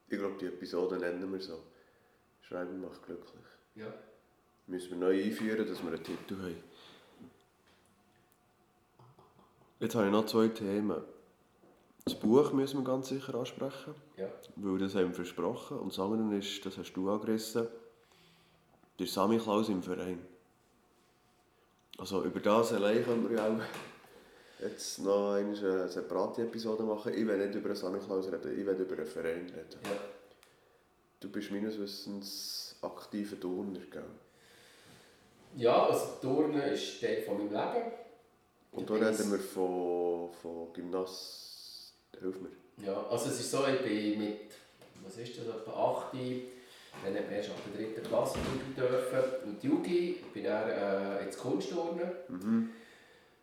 Ich glaube, die Episode nennen wir so. Schreiben macht glücklich. Ja. Müssen wir neu einführen, dass wir einen Titel haben. Jetzt habe ich noch zwei Themen. Das Buch müssen wir ganz sicher ansprechen, Ja. weil das haben wir versprochen. Und das andere ist, das hast du angerissen, der Sammy Klaus im Verein. Also über das allein können wir ja auch jetzt noch eine separate Episode machen. Ich will nicht über Sammy Klaus reden, ich will über einen Verein reden. ja. Du bist meines Wissens aktiver Turner, gell? Ja, also Turnen ist Teil von meinem Leben. Und da reden wir von, von Gymnast... Hilf mir. Ja, also es ist so, ich bin mit, was ist das, etwa 8, dann hat man erst ab der dritten Klasse Jugi dürfen. Und Jugi, ich bin dann äh, ins Kunstturnen. Mhm.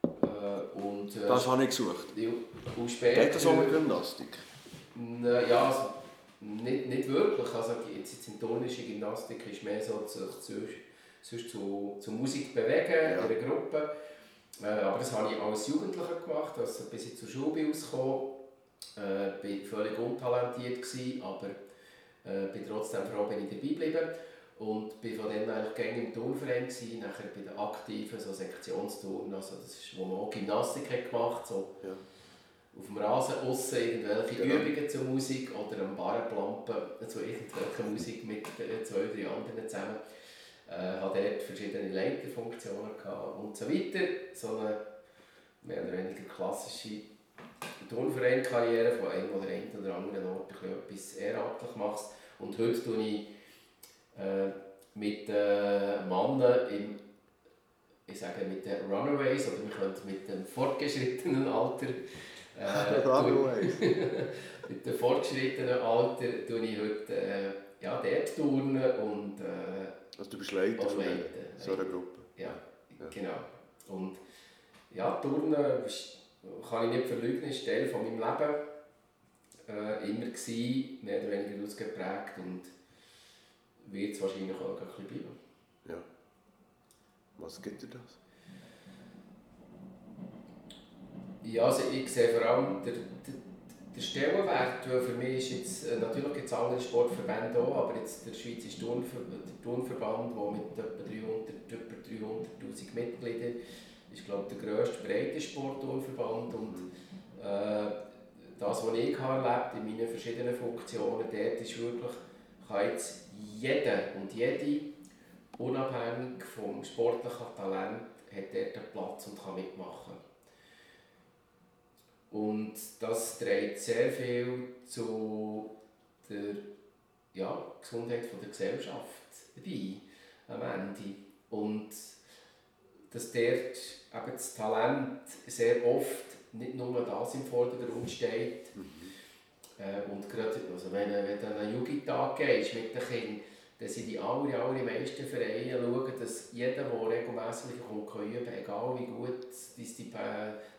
Äh, und, äh, Das habe ich gesucht. ja, und später... Geht das auch mit Gymnastik? Na, Ja, also, nicht, nicht wirklich. Also, jetzt, jetzt in turnische Gymnastik ist mehr so, zu, zu, sonst zu, zu Musik bewegen Ja. in einer Gruppe. Äh, aber das habe ich als Jugendlicher gemacht, also bis ich zur Schule bin rausgekommen. Äh, bin völlig untalentiert gewesen, aber äh, bin trotzdem froh, bin ich dabei geblieben. Und bin von dann eigentlich gerne im Turnverein gewesen, nachher bei den Aktiven, so Sektionsturnen, also das ist, wo man auch Gymnastik hat gemacht so Ja. auf dem Rasen aussen irgendwelche Genau. Übungen zur Musik oder am Barrenplampen zu irgendwelcher Musik mit äh, zwei, drei anderen zusammen. Äh, habe dort verschiedene Leiterfunktionen gehabt und so weiter. So eine mehr oder weniger klassische Turnverein-Karriere von einem oder einen oder anderen Ort etwas ehrenamtlich machst. Und heute tue ich äh, mit äh, Männern im ich sage mit den Runaways oder wir können mit dem fortgeschrittenen Alter äh, Runaways. mit dem fortgeschrittenen Alter tue ich heute äh, ja, dort turnen und äh, Also du bist Leiter von so einer Gruppe. Ja, Ja. genau. Und ja, Turnen ist, kann ich nicht verleugnen, ist Teil von meinem Leben äh, immer gewesen, mehr oder weniger ausgeprägt und wird es wahrscheinlich auch ein bisschen bleiben. Ja. Was gibt dir das? Ja, also ich sehe vor allem der, der, der Stellenwert, weil für mich ist jetzt, äh, natürlich gibt es andere Sportverbände auch, aber jetzt der Schweizer Turnver Turnverband, der mit etwa 300 über 300'000 Mitgliedern ist, glaube der grösste breite Sportturnverband und äh, das, was ich erlebt in meinen verschiedenen Funktionen, dort ist wirklich, kann jetzt jeder und jede, unabhängig vom sportlichen Talent, hat dort einen Platz und kann mitmachen. Und das trägt sehr viel zu der ja, Gesundheit von der Gesellschaft bei am Ende. Und dass dort eben das Talent sehr oft nicht nur das im Vordergrund steht. Äh, und gerade also wenn, wenn du an einen Jugendtag gehst mit den Kindern, dann sind die aller, allermeisten Vereine schauen, dass jeder, der regelmässig kommt, kann üben egal wie gut das, die,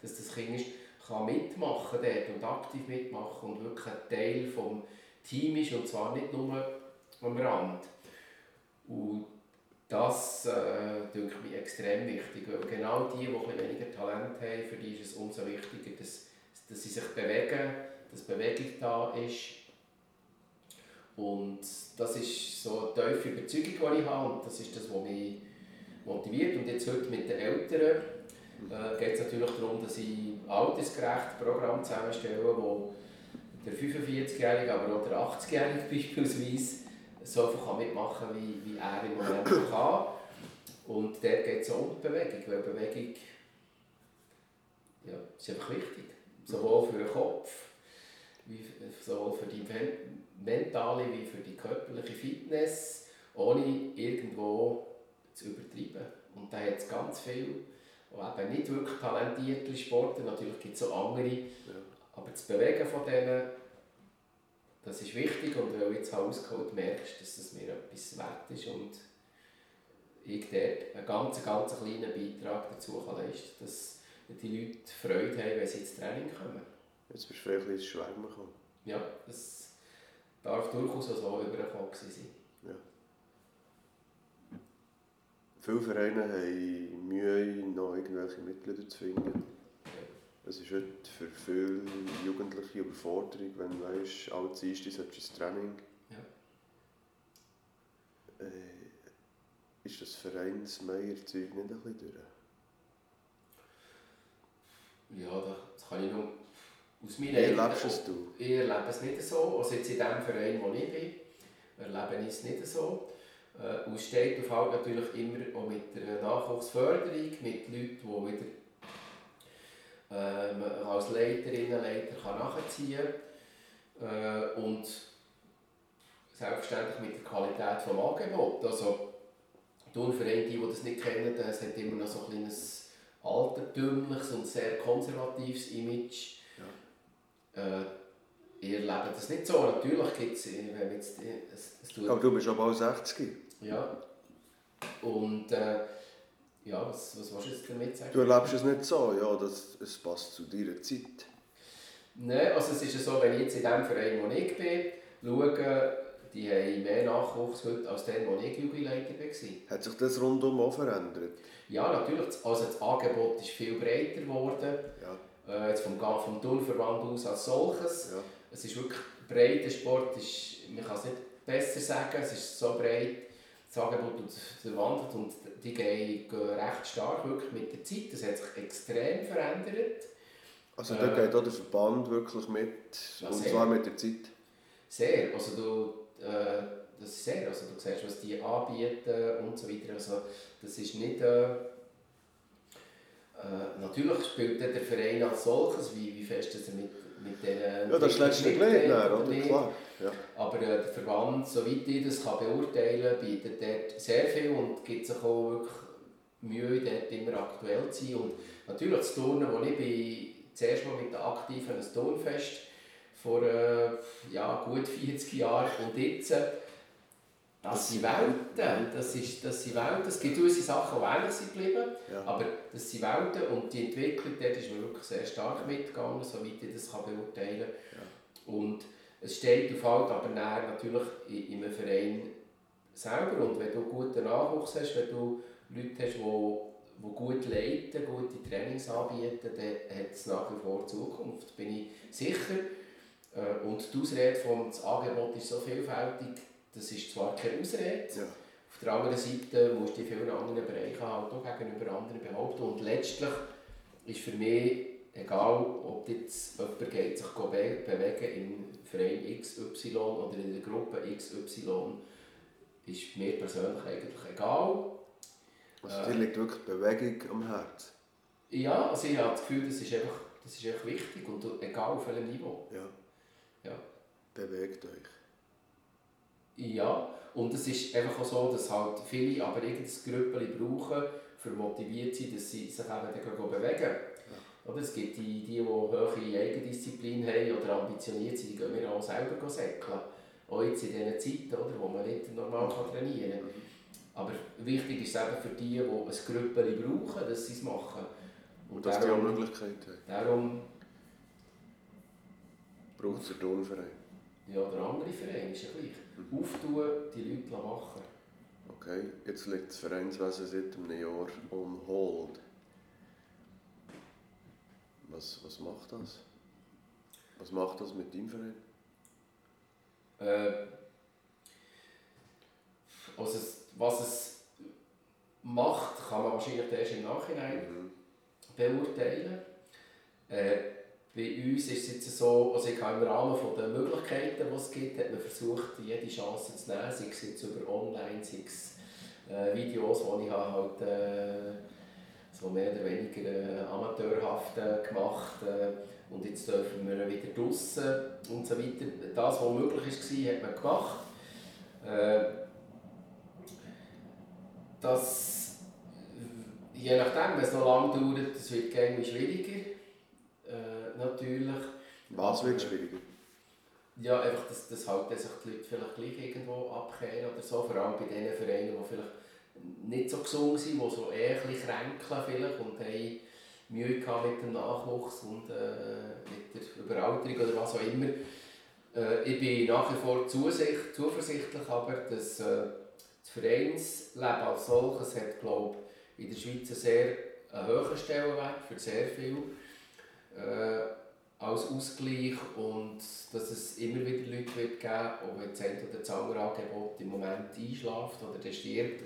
dass das Kind ist, kann mitmachen dort und aktiv mitmachen und wirklich ein Teil vom Team ist und zwar nicht nur am Rand. Und das äh, ich extrem wichtig, weil genau die, die ein weniger Talent haben, für die ist es umso wichtiger, dass, dass sie sich bewegen, dass Bewegung da ist. Und das ist so eine tiefe Überzeugung, die ich habe und das ist das, was mich motiviert. Und jetzt heute mit den Eltern äh, geht es natürlich darum, dass ich altersgerecht Programm zusammenstelle, wo der 45-Jährige, aber auch der 80-Jährige beispielsweise so viel kann mitmachen kann, wie, wie er im Moment kann. Und dort geht es auch um die Bewegung, weil Bewegung ja, ist einfach wichtig. Sowohl für den Kopf, wie, sowohl für die mentale wie für die körperliche Fitness, ohne irgendwo zu übertreiben. Und da hat es ganz viel, auch eben nicht wirklich talentierte Sportler, natürlich gibt es auch andere, ja. aber das Bewegen von denen, das ist wichtig und wenn du jetzt ausgeholt merkst, dass es mir etwas wert ist und ich dort einen ganz, ganz kleinen Beitrag dazu kann leisten kann, dass die Leute Freude haben, wenn sie ins Training kommen. Jetzt bist du vielleicht ins Schwärmen gekommen. Ja, das darf durchaus auch so übergekommen sein. Ja. Viele Vereine haben Mühe, noch irgendwelche Mitglieder zu finden. Es ist heute für viele Jugendliche Überforderung, wenn du weißt, alle Dienstag ins Training. Ja. Äh, ist das Vereinsmeier-Zeug nicht ein bisschen durch? Ja, das kann ich nur aus meiner Wie erlebst es du? Ich erlebe es nicht so. Also jetzt in dem Verein, wo ich bin, erlebe ich es nicht so. Äh, und steht auf halt natürlich immer auch mit der Nachwuchsförderung, mit Leuten, die wieder ähm, als Leiterinnen Leiter kann nachziehen. Äh, und selbstverständlich mit der Qualität des Angebots. Also, Turnverein, die, die das nicht kennen, es hat immer noch so ein kleines altertümliches und sehr konservatives Image. Ja. Äh, ihr lebt das nicht so. Natürlich gibt es, wenn jetzt... Es, es aber du bist aber auch 60. Ja. Und äh, ja, was, was willst du jetzt damit sagen? Du erlebst es nicht so, ja, das, es passt zu deiner Zeit. Nein, also es ist ja so, wenn ich jetzt in dem Verein, wo ich bin, schaue, die haben mehr Nachwuchs heute als der, wo ich Jugendleiter war. Hat sich das rundum auch verändert? Ja, natürlich. Also das Angebot ist viel breiter geworden. Ja. Äh, jetzt vom, vom Turnverband aus als solches. Ja. Es ist wirklich breit. Der Sport ist, man kann es nicht besser sagen, es ist so breit, das Angebot wandert und die gehen, gehen recht stark wirklich mit der Zeit. Das hat sich extrem verändert. Also da geht auch der Verband wirklich mit, und sehr. zwar mit der Zeit? Sehr. Also du, äh, das ist sehr. Also du siehst, was die anbieten und so weiter. Also das ist nicht... Äh, äh, natürlich spielt der Verein als solches, wie, wie fest er mit, mit den... Ja, das ist letztlich nicht, oder? Klar. Ja. Aber äh, der Verband, soweit ich das kann beurteilen kann, bietet dort sehr viel und gibt sich auch wirklich Mühe, dort immer aktuell zu sein. Und natürlich das Turnen, wo ich bin, zuerst mal mit der Aktiven ein Turnfest vor äh, ja, gut 40 Jahren und jetzt das sind Welten, das, ist, das sind Welten. Es gibt gewisse Sachen, die ähnlich sind geblieben, ja. aber das sind Welten und die Entwicklung dort ist mir wirklich sehr stark mitgegangen, soweit ich das kann beurteilen kann. Ja. Und es steht auf halt aber natürlich in, in einem Verein selber und wenn du guten Nachwuchs hast, wenn du Leute hast, die die gut leiten, gute Trainings anbieten, dann hat es nach wie vor Zukunft, bin ich sicher. Äh, und die Ausrede vom Angebot ist so vielfältig, das ist zwar keine Ausrede, ja. auf der anderen Seite musst du in vielen anderen Bereichen halt auch gegenüber anderen behaupten. Und letztlich ist für mich egal, ob jetzt jemand geht, sich bewegen im Verein XY oder in der Gruppe XY, ist mir persönlich eigentlich egal. Also dir liegt wirklich Bewegung am Herzen? Ja, also ich habe das Gefühl, das ist einfach, das ist einfach wichtig und egal auf welchem Niveau. Ja. ja. Bewegt euch. Ja, und es ist einfach auch so, dass halt viele aber irgendein Grüppel brauchen, für motiviert sind, dass sie sich eben dann bewegen. Oder es gibt die, die, die hohe Eigendisziplin haben oder ambitioniert sind, die gehen wir auch selber säckeln. Auch jetzt in diesen Zeiten, oder, wo man nicht normal trainieren kann. Aber wichtig ist eben für die, die ein Grüppel brauchen, dass sie es machen. Und, und dass darum, die auch Möglichkeit haben. Darum braucht es einen Turnverein. Ja, oder andere Vereine, ist ja gleich auftun, die Leute machen. Okay, jetzt liegt das Vereinswesen seit einem Jahr on hold. Was, was macht das? Was macht das mit deinem Verein? Äh, Also, was es macht, kann man wahrscheinlich erst im Nachhinein Mhm. beurteilen. Äh, bei uns ist es jetzt so, also ich habe im Rahmen von der Möglichkeiten, die es gibt, hat man versucht, jede Chance zu nehmen, sei es jetzt über online, sei es äh, Videos, die ich habe halt, äh, so mehr oder weniger äh, amateurhaft äh, gemacht äh, und jetzt dürfen wir wieder draussen und so weiter. Das, was möglich war, hat man gemacht. Äh, das, je nachdem, wenn es noch lange dauert, es wird gerne schwieriger. Äh, natürlich. Was wird schwieriger? Ja, einfach, dass, dass halt dass sich die Leute vielleicht gleich irgendwo abkehren oder so. Vor allem bei den Vereinen, die vielleicht nicht so gesund sind, die so eher ein kränkeln vielleicht und haben Mühe gehabt mit dem Nachwuchs und äh, mit der Überalterung oder was auch immer. Äh, ich bin nach wie vor zuversichtlich, aber dass äh, das Vereinsleben als solches hat, glaube in der Schweiz einen sehr einen hohen Stellenwert für sehr viel. Äh, als Ausgleich und dass es immer wieder Leute wird geben auch wenn das eine oder das andere Angebot im Moment einschläft oder der stirbt,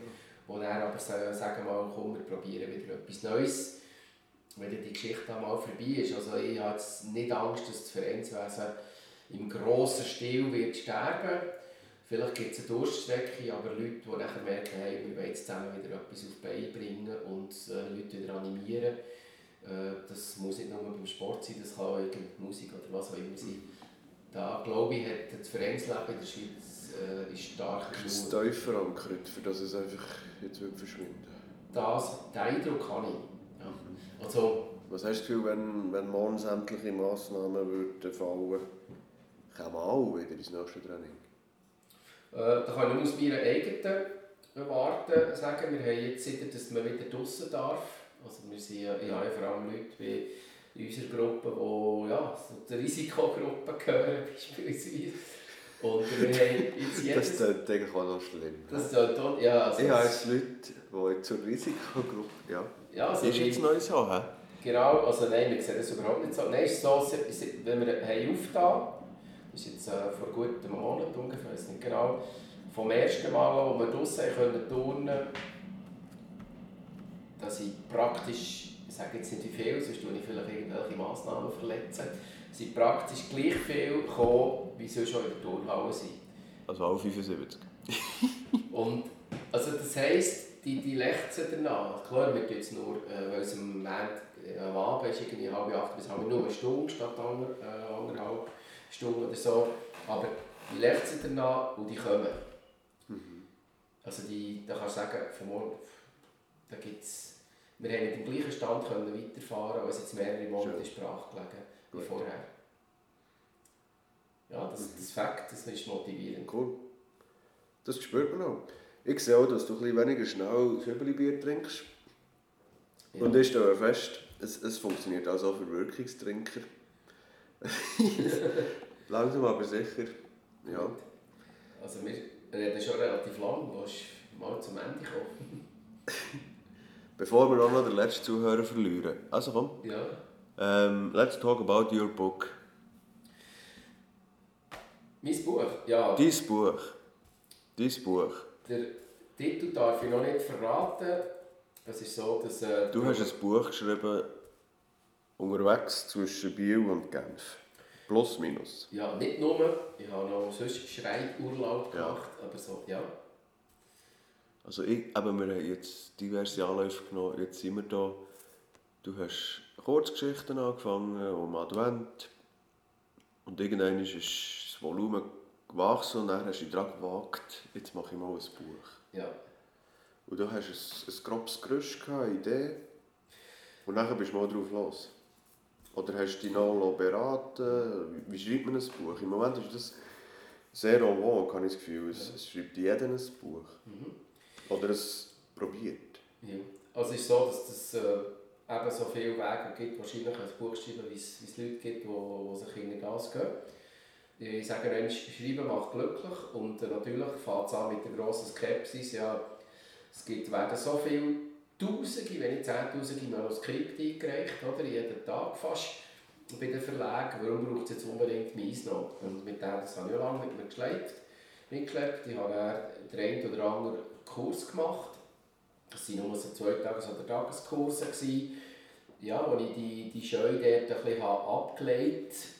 die dann aber sa- sagen mal, komm, wir probieren wieder etwas Neues, wenn die Geschichte einmal vorbei ist. Also ich habe jetzt nicht Angst, dass das Vereinswesen im grossen Stil wird sterben Vielleicht gibt es eine Durststrecke, aber Leute, die nachher merken, hey, wir wollen jetzt zusammen wieder etwas auf die Beine bringen und äh, Leute wieder animieren, äh, das muss nicht nur beim Sport sein, das kann auch Musik oder was auch immer sein. Da glaube ich, hat das Vereinsleben in der Schweiz äh, ist stark Ist es tief verankert, für das es einfach jetzt wird verschwinden Das, den Eindruck habe ich. Ja. Also, Was hast du das Gefühl, wenn, wenn morgen sämtliche Massnahmen würden fallen, kommen alle wieder ins nächste Training? Äh, da kann ich aus meiner eigenen Warte sagen, wir haben jetzt, seit dass man wieder draussen darf, also wir sind ja, ich habe ja vor allem Leute bei in unserer Gruppe, die ja, so zur Risikogruppe gehören beispielsweise. Und wir haben jetzt Das jedes... klingt eigentlich auch noch schlimm. Das tut dann, ja, also, ich habe jetzt Leute, die zur Risikogruppe... Ja. ja, also ist jetzt neu so, hä? Genau, also nein, wir sehen das überhaupt nicht so. Nein, es ist so, wenn wir haben aufgetan, das ist jetzt äh, vor gut einem Monat ungefähr, weiß nicht genau, vom ersten Mal, wo wir draussen haben können turnen, dass ich praktisch, ich sage jetzt nicht wie viel, sonst tue ich vielleicht irgendwelche Massnahmen verletzen, sind praktisch gleich viel gekommen, wie sonst schon in der Turnhalle sind. Also alle 75. Und also das heisst, die, die lechzen danach. Klar, wir es nur, äh, weil es am Montag äh, am Abend ist, irgendwie halb acht bis halb nur eine Stunde statt ander, äh, anderthalb Stunden oder so. Aber die lechzen danach und die kommen. Also die, da kannst du sagen, von morgen, da gibt's, wir haben mit dem gleichen Stand können weiterfahren, als jetzt mehrere Monate in Sprache gelegen wie vorher. Ja, das, das Fakt, das ist motivierend. Cool. Das spürt man auch. Ich sehe auch, dass du ein bisschen weniger schnell Schöbeli-Bier trinkst. Ja. Und ich stelle fest, es, es funktioniert auch so für Wirkungstrinker. Langsam aber sicher. Ja. Also wir reden schon relativ lang, du musst mal zum Ende kommen. Bevor wir auch noch den letzten Zuhörer verlieren. Also komm. Ja. Ähm, let's talk about your book. Mein Buch, ja, Dein Buch. Dein Buch. der Titel darf ich noch nicht verraten. Es ist so, dass... Äh, Du hast ein Buch geschrieben, unterwegs zwischen Biel und Genf. Plus, minus. Ja, nicht nur, ich habe noch sonst Schreiburlaub Ja. gemacht, aber so, ja. Also ich, eben, wir haben jetzt diverse Anläufe genommen, jetzt sind wir da. Du hast Kurzgeschichten angefangen, um Advent. Und irgendwann ist das Volumen gewachsen und dann hast du dich daran gewagt, jetzt mache ich mal ein Buch. ja. Und du hast ein, ein grobes Gerüst, eine Idee. Und dann bist du mal drauf los. Oder hast du dich noch beraten? Wie schreibt man ein Buch? Im Moment ist das sehr en vogue, habe ich das Gefühl. Es, es schreibt jeder ein Buch. Mhm. Oder es probiert. ja. Also es ist so, dass es äh, eben so viele Wege gibt, wahrscheinlich ein Buch schreiben, wie es wie es Leute gibt, die, die sich hinter das gehen. Ich sage immer, Schreiben macht glücklich und natürlich fängt es an mit der grossen Skepsis. Ja, es gibt werden so viele Tausende, wenn nicht Zehntausende Manuskripte eingereicht, oder? jeden Tag fast bei den Verlagen. Warum braucht es jetzt unbedingt meins noch? Und mit dem, das habe ich auch lange mit mir geschleift. mitgeschleppt. Ich habe den einen oder anderen Kurs gemacht. Das waren nur so zwei Tages- oder Tageskurse. Ja, wo ich die, die Scheu dort ein bisschen abgelegt habe,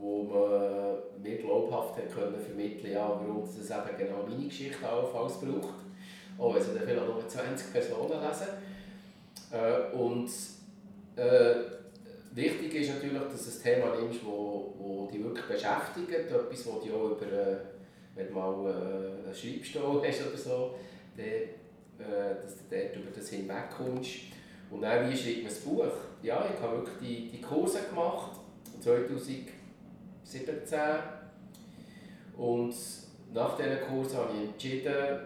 wo man mir glaubhaft hat können vermitteln ja, warum es eben genau meine Geschichte allenfalls braucht. Auch wenn sie vielleicht nur 20 Personen lesen. Äh, und äh, wichtig ist natürlich, dass du ein Thema nimmst, das wo, wo dich wirklich beschäftigt, etwas, wo dich auch über, äh, wenn du mal äh, einen Schreibstuhl hast oder so, dann, äh, dass du dort über das hinwegkommst. Und dann, wie schreibt man das Buch? Ja, ich habe wirklich die, die Kurse gemacht, 2017. Und nach diesen Kurs habe ich entschieden,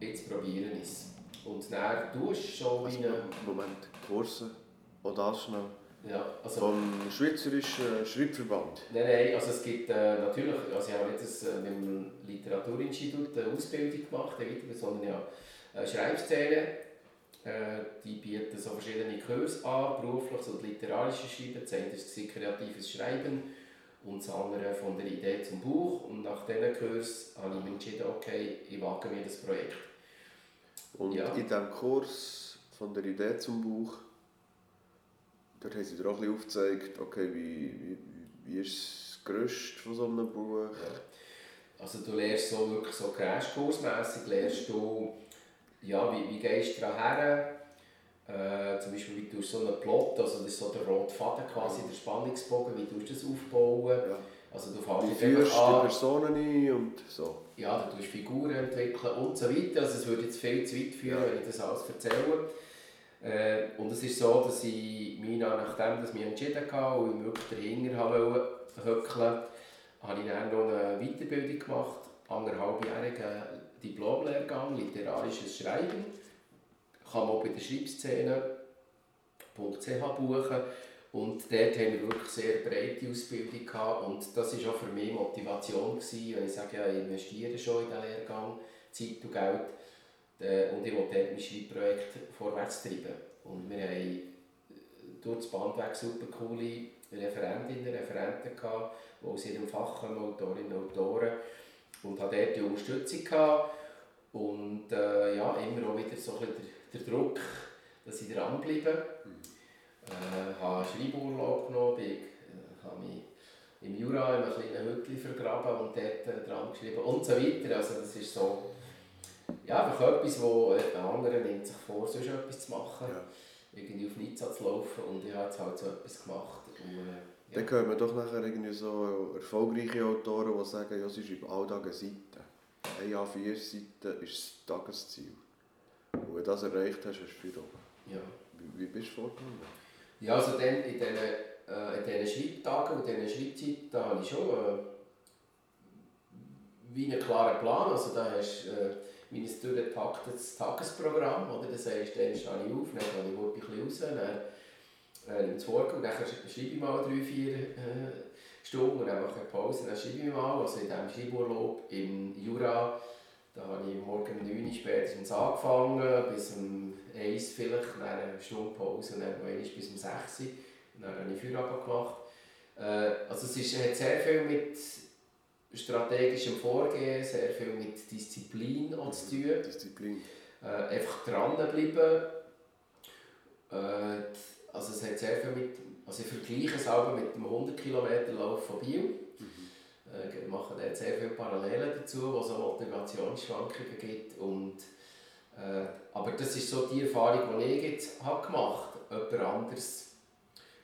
jetzt probieren es. Und dann tust du schon Also, wie eine... Moment, Kurse, auch das schnell. Ja, also, Vom Schweizerischen Schreibverband. nein, nein, also es gibt äh, natürlich, also ich habe das, äh, mit dem Literaturinstitut eine Ausbildung gemacht, eine sondern ja eine Schreibszene. Äh, die bieten so verschiedene Kurse an, berufliches und literarisches Schreiben. Das eine ist kreatives Schreiben und das andere von der Idee zum Buch. Und nach diesen Kurs habe ich mich entschieden, okay, ich wage mir das Projekt. Und Ja. in diesem Kurs von der Idee zum Buch, dort haben sie dir auch ein bisschen aufgezeigt, okay, wie, wie, wie ist das Gerüst von so einem Buch? Also du lernst so wirklich so crashkursmässig, lernst du, ja, wie, wie gehst du daran her, äh, zum Beispiel wie du so einen Plot, also das ist so der rote Faden quasi, der Spannungsbogen, wie du das aufbauen, Ja. also du führst einfach an, Personen ein und so? ja, du tust Figuren entwickeln und so weiter, also es würde jetzt viel zu weit führen, Ja. wenn ich das alles erzähle. Äh, und es ist so, dass ich mich nachdem dass ich mich entschieden habe und ich wirklich dahinter habe höckeln habe ich dann noch eine Weiterbildung gemacht, anderthalbjährigen Diplomlehrgang, literarisches Schreiben. Kann man auch bei der Schreibszene.ch buchen. Und dort haben wir wirklich sehr breite Ausbildung gehabt. Und das war auch für mich Motivation, gewesen, wenn ich sage, ja, ich investiere schon in diesen Lehrgang, Zeit und Geld. Äh, Und ich wollte dort mein Schreibprojekt vorwärts treiben. Und wir haben äh, durch das Band weg super coole Referentinnen, Referenten gehabt, die aus ihrem Fach kommen, Autorinnen und Autoren. Und hatte dort die Unterstützung gehabt. Und äh, ja, immer auch wieder so ein bisschen der, Druck, dass ich dranbleibe. Äh, habe Schreiburlaub genommen, bin, äh, habe mich im Jura in einem kleinen Hütchen vergraben und dort äh, dran geschrieben und so weiter. Also das ist so ja, einfach etwas, wo ein anderer nimmt sich vor, sonst etwas zu machen, Ja. irgendwie auf Nizza zu laufen und ich habe jetzt halt so etwas gemacht. Und, äh, Dann hören wir doch nachher irgendwie so erfolgreiche Autoren, die sagen, ja, sie schreiben alle Tage eine Seite. Eine A4-Seite ist das Tagesziel. Und wenn du das erreicht hast, hast du viel oben. ja. Wie, wie bist du vorgegangen? Ja, also dann in diesen, äh, in Schreibtagen und diesen Schreibzeiten, da habe ich schon äh, wie einen klaren Plan. Also da hast du äh, mein durchgetaktetes Tagesprogramm. Oder? Das heißt, dann stehe ich auf, dann gehe ich ein bisschen raus, dann äh, ins Vorgang und dann schreibe ich mal drei, vier äh, Stunden und dann mache ich Pause, dann schreibe ich mal. Also in diesem Schreiburlaub im Jura, da habe ich morgen um 9 Uhr spätestens angefangen, bis um 1 vielleicht, dann eine Stunde Pause und dann noch einmal bis um 6 Uhr. Dann habe ich Feierabend gemacht. Äh, also es ist, hat sehr viel mit strategischem Vorgehen, sehr viel mit Disziplin auch zu tun. Disziplin. Äh, einfach dranbleiben. Äh, also es hat sehr viel mit, also ich vergleiche es auch mit dem 100 Kilometer Lauf von Biel. Äh, wir machen dort sehr viele Parallelen dazu, wo es so Motivationsschwankungen gibt. Und, äh, aber das ist so die Erfahrung, die ich jetzt habe gemacht habe. Jemand anderes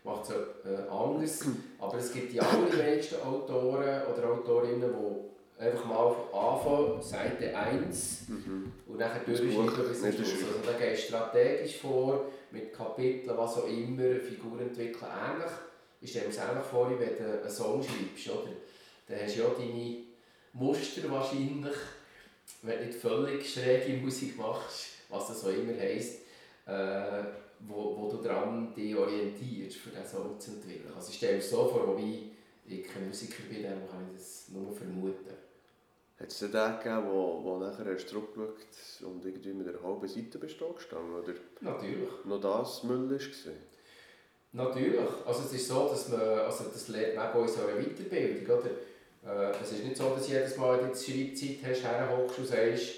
macht es äh, anders. Aber es gibt die allerwenigsten Autoren oder Autorinnen, die einfach mal anfangen, Seite 1 Mhm. und dann durchschneiden bis zum Schluss. Also da gehst du strategisch vor, mit Kapiteln, was auch immer, Figuren entwickeln. Ähnlich, ich stelle mir es ähnlich vor, wie wenn du einen Song schreibst. Oder? Dann hast du ja deine Muster wahrscheinlich, wenn du nicht völlig schräge Musik machst, was das auch immer heisst, äh, wo, wo du dran dich orientierst, für diesen Song zu entwickeln. Also ich stelle mir so vor, wobei ich kein Musiker bin, dann kann ich das nur vermuten. Hat es denn den gegeben, wo, wo nachher hast du zurückgeschaut und irgendwie mit einer halben Seite bist du gestanden? Oder Natürlich. noch das Müll war? Natürlich. Also es ist so, dass man, also das lernt man so einer Weiterbildung, oder? Äh, es ist nicht so, dass jedes Mal, wenn du Schreibzeit hast, herhockst und sagst,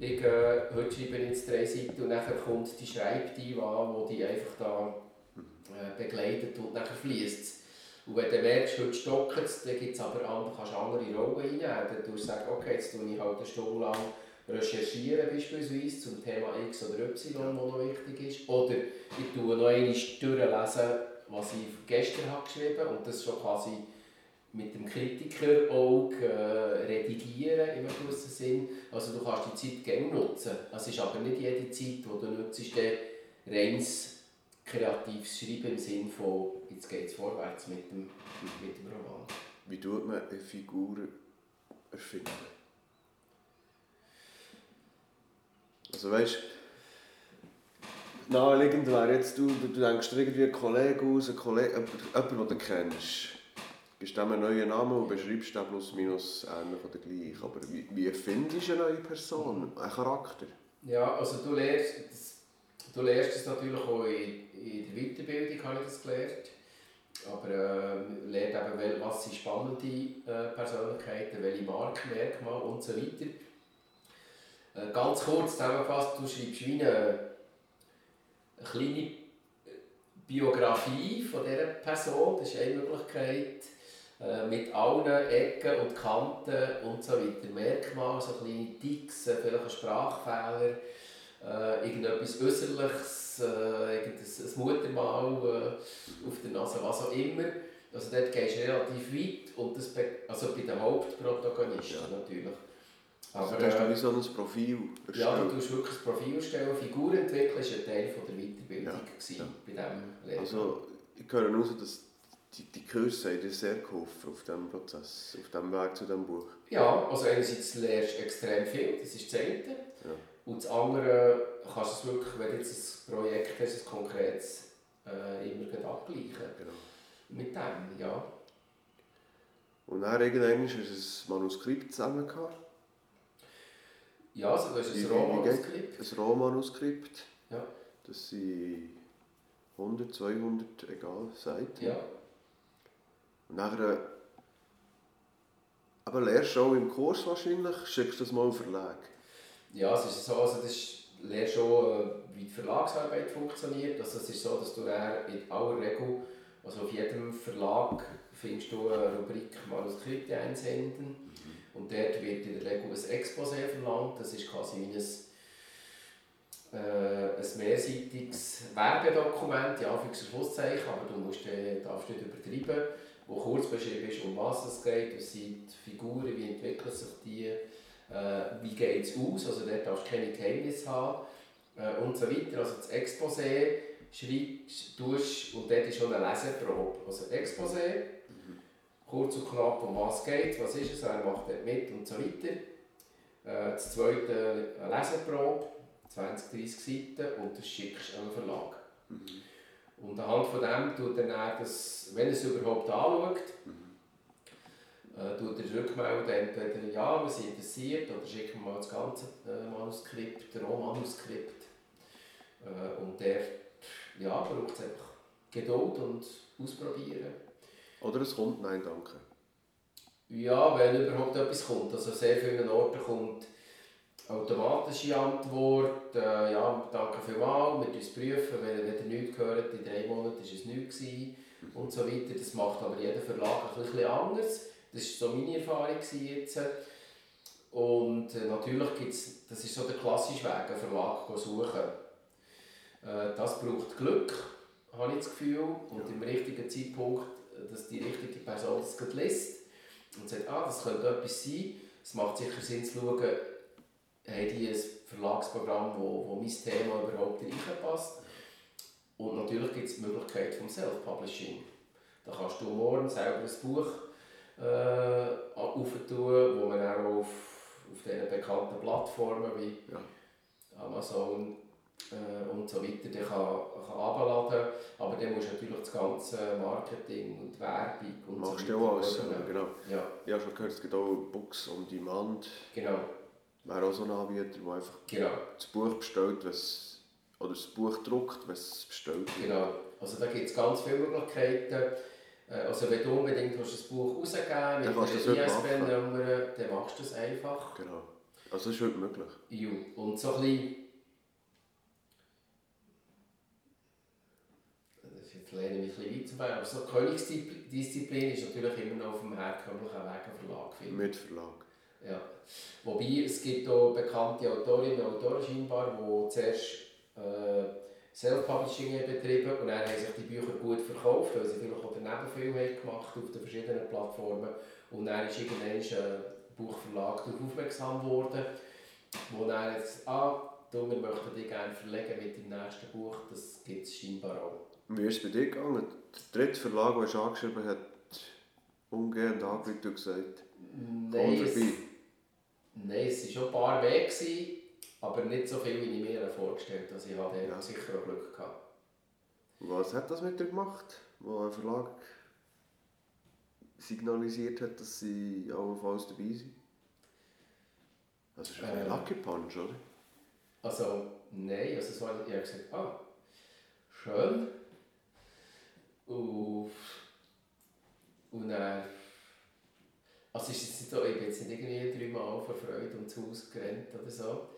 ich, äh, heute schreibe ich jetzt drei Seiten und dann kommt die Schreibtime an, die dich einfach da äh, begleitet und dann fließt Und wenn du merkst, heute stockt es, dann gibt es aber andere, kannst du andere Rollen reinnehmen. Dann tust du okay, jetzt tue ich halt eine Stunde lang recherchieren beispielsweise zum Thema X oder Y, das noch wichtig ist. Oder ich tue noch einmal durchlesen, was ich gestern habe geschrieben habe und das schon quasi mit dem Kritiker auch äh, redigieren im gewissen Sinn. Also du kannst die Zeit gerne nutzen. Es ist aber nicht jede Zeit, die du nutzt, reines kreatives Schreiben im Sinn von jetzt geht es vorwärts mit dem, mit dem Roman. Wie tut man eine Figur erfinden? Also weißt naheliegend wäre jetzt, du, du denkst dir irgendwie einen Kollegen aus, einen Kollegen, jemanden, den du kennst. Gibst dem einen neuen Namen und beschreibst den plus minus ähnlich oder gleich. Aber wie, wie findest du eine neue Person, einen Charakter? Ja, also du lernst, das, du lernst das natürlich auch in, in der Weiterbildung, habe ich das gelernt. Aber äh, lernt eben, was sind spannende äh, Persönlichkeiten, welche Markenmerkmale und so weiter. Äh, ganz kurz zusammengefasst, du schreibst wie eine, eine kleine Biografie von dieser Person, das ist eine Möglichkeit, äh, mit allen Ecken und Kanten und so weiter. Merkmale, so kleine Ticks, äh, vielleicht ein Sprachfehler, äh, irgendetwas Äußerliches, äh, irgendein Muttermal äh, auf der Nase, was auch immer. Also dort gehst du relativ weit, und das also bei den Hauptprotagonisten ja. natürlich. Aber, also, hast du wie so ein Profil erstellen? Ja, du tust wirklich ein Profil erstellen. Figur entwickeln war ein Teil von der Weiterbildung ja, ja. bei diesem Leben. Also, ich höre raus, dass die, die Kurse haben dir sehr geholfen auf diesem Prozess, auf diesem Weg zu diesem Buch. Ja, also einerseits lernst du extrem viel, das ist das eine. Ja. Und das andere kannst du es wirklich, wenn du jetzt ein Projekt hast, ein konkretes, äh, immer abgleichen. Genau. Mit dem, ja. Und dann irgendwann hast du ein Manuskript zusammen gehabt. Ja, also das ist ein Rohmanuskript. Ein Rohmanuskript. Ja. Das sind 100, 200, egal, Seiten. Ja. Und nachher, aber lernst du auch im Kurs wahrscheinlich, schickst du das mal auf Verlag? Ja, es ist so, also das ist, lernst schon, äh, wie die Verlagsarbeit funktioniert. Also es ist so, dass du in aller Regel, also auf jedem Verlag findest du eine Rubrik Manuskripte einsenden. Mhm. Und dort wird in der Regel ein Exposé verlangt. Das ist quasi wie ein äh, ein mehrseitiges Werbedokument, ja, für Schlusszeichen, aber du musst, äh, darfst nicht übertreiben wo kurz beschrieben ist, um was es geht, was sind die Figuren, wie entwickeln sich die, äh, wie geht es aus, also dort darfst du keine Geheimnisse haben äh, und so weiter. Also das Exposé schreibst du und dort ist schon eine Leseprobe. Also Exposé, mhm. kurz und knapp, um was es geht, was ist es, wer macht dort mit und so weiter. Äh, das zweite eine Leseprobe, 20, 30 Seiten und das schickst du an den Verlag. Mhm. Und anhand von dem tut er das, wenn er es überhaupt anschaut, mhm. äh, tut er rückmelden, entweder ja, wir sind interessiert, oder schickt mir mal das ganze äh, Manuskript, Rohmanuskript. Äh, und der ja, braucht es einfach Geduld und Ausprobieren. Oder es kommt Nein, danke. Ja, wenn überhaupt etwas kommt. Also sehr vielen Orten kommt automatische Antwort, äh, ja, danke vielmals, wir prüfen prüfen, wenn, wenn ihr nichts gehört, in drei Monaten war es nichts gewesen und so weiter. Das macht aber jeder Verlag ein bisschen anders. Das war so meine Erfahrung jetzt. Und äh, natürlich gibt es, das ist so der klassische Weg, einen Verlag zu suchen. Äh, das braucht Glück, habe ich das Gefühl, und ja. im richtigen Zeitpunkt, dass die richtige Person das liest und sagt, ah, das könnte etwas sein. Es macht sicher Sinn zu schauen, haben die ein Verlagsprogramm, wo, wo mein Thema überhaupt reinpasst. Und natürlich gibt es die Möglichkeit vom Self-Publishing. Da kannst du morgen selber ein Buch äh, auftun, wo man auch auf, auf diesen bekannten Plattformen wie ja. Amazon äh, und so weiter kann, kann abladen. Aber dann musst du natürlich das ganze Marketing und Werbung und Machst so weiter. Machst du alles, genau. Ja. Ich habe schon gehört, es gibt auch Books on Demand. Genau wäre auch so ein Anbieter, der einfach genau. das Buch bestellt, was, oder das Buch druckt, was es bestellt Genau, also da gibt es ganz viele Möglichkeiten. Äh, also wenn du unbedingt ein Buch rausgeben mit das machen. ISBN-Nummer, dann machst du das einfach. Genau. Also das ist heute möglich. Ja. Und so ein bisschen... Das jetzt lehne ich mich ein bisschen weit, aber so Königsdisziplin ist natürlich immer noch auf dem herkömmlichen Weg ein Verlag. finde ich. Mit Verlag. Ja. Wobei es gibt auch bekannte Autorinnen und Autoren scheinbar, die zuerst äh, Self-Publishing betrieben und dann haben sich die Bücher gut verkauft, weil sie vielleicht auch daneben viel gemacht auf den verschiedenen Plattformen. Und dann ist irgendwann ein Buchverlag darauf aufmerksam geworden, wo dann jetzt, ah, du, wir möchten dich gerne verlegen mit dem nächsten Buch, das gibt es scheinbar auch. Wie ist es bei dir gegangen? Der dritte Verlag, den du angeschrieben hast, umgehend angerufen und gesagt, Nein, es, nein, es waren schon ein paar gewesen, aber nicht so viel, wie ich mir vorgestellt habe. Also ich hatte Ja. sicher auch Glück gehabt. Was hat das mit dir gemacht, wo ein Verlag signalisiert hat, dass sie allenfalls dabei sind? Das ist ein Äh. Lucky Punch, oder? Also, nein, also war, ich habe gesagt, ah, schön. Und, und dann, also ist jetzt nicht so, ich bin jetzt nicht irgendwie dreimal vor Freude ums Haus gerannt oder so.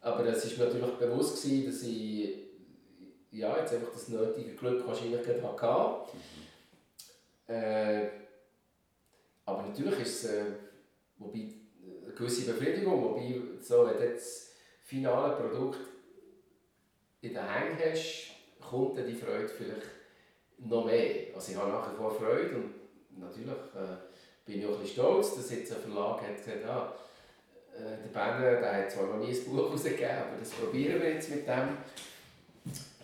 Aber es war mir natürlich bewusst, gewesen, dass ich ja, jetzt einfach das nötige Glück wahrscheinlich gerade hatte. Äh, aber natürlich ist es, äh, wobei, eine gewisse Befriedigung, wobei, so, wenn du das finale Produkt in den Händen hast, kommt dann die Freude vielleicht noch mehr. Also ich habe nach wie vor Freude und natürlich äh, bin ich auch ein bisschen stolz, dass jetzt ein Verlag hat gesagt ah, äh, der Banner der hat zwar noch nie ein Buch herausgegeben, aber das probieren wir jetzt mit dem.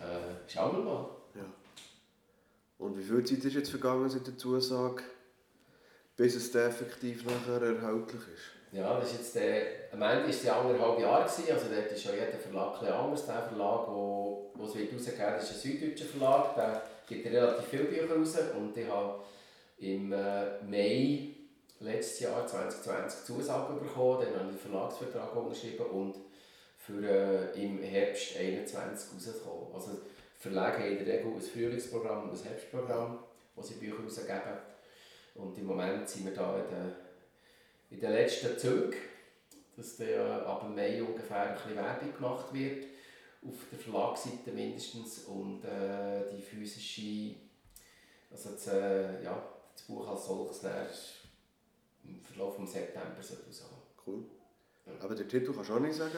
Äh, schauen wir mal. Ja. Und wie viel Zeit ist jetzt vergangen seit der Zusage, bis es dann effektiv nachher erhältlich ist? Ja, das ist jetzt der, am Ende war es ja anderthalb Jahre, also dort ist ja jeder Verlag ein bisschen anders. Der Verlag, wo, wo es wird rausgegeben wird, ist ein süddeutscher Verlag, der gibt relativ viele Bücher raus und ich habe im äh, Mai letztes Jahr, 2020, Zusage bekommen, dann habe ich den Verlagsvertrag unterschrieben und für äh, im Herbst 2021 rausgekommen. Also Verlage haben in der Regel ein Frühlingsprogramm und ein Herbstprogramm, wo sie Bücher rausgeben. Und im Moment sind wir da in den, in den letzten Zügen, dass da ab dem Mai ungefähr ein bisschen Werbung gemacht wird, auf der Verlagsseite mindestens, und äh, die physische, also das, äh, ja, das Buch als solches im Verlauf des September rauskommen. Cool. Aber den Titel kannst du auch nicht sagen.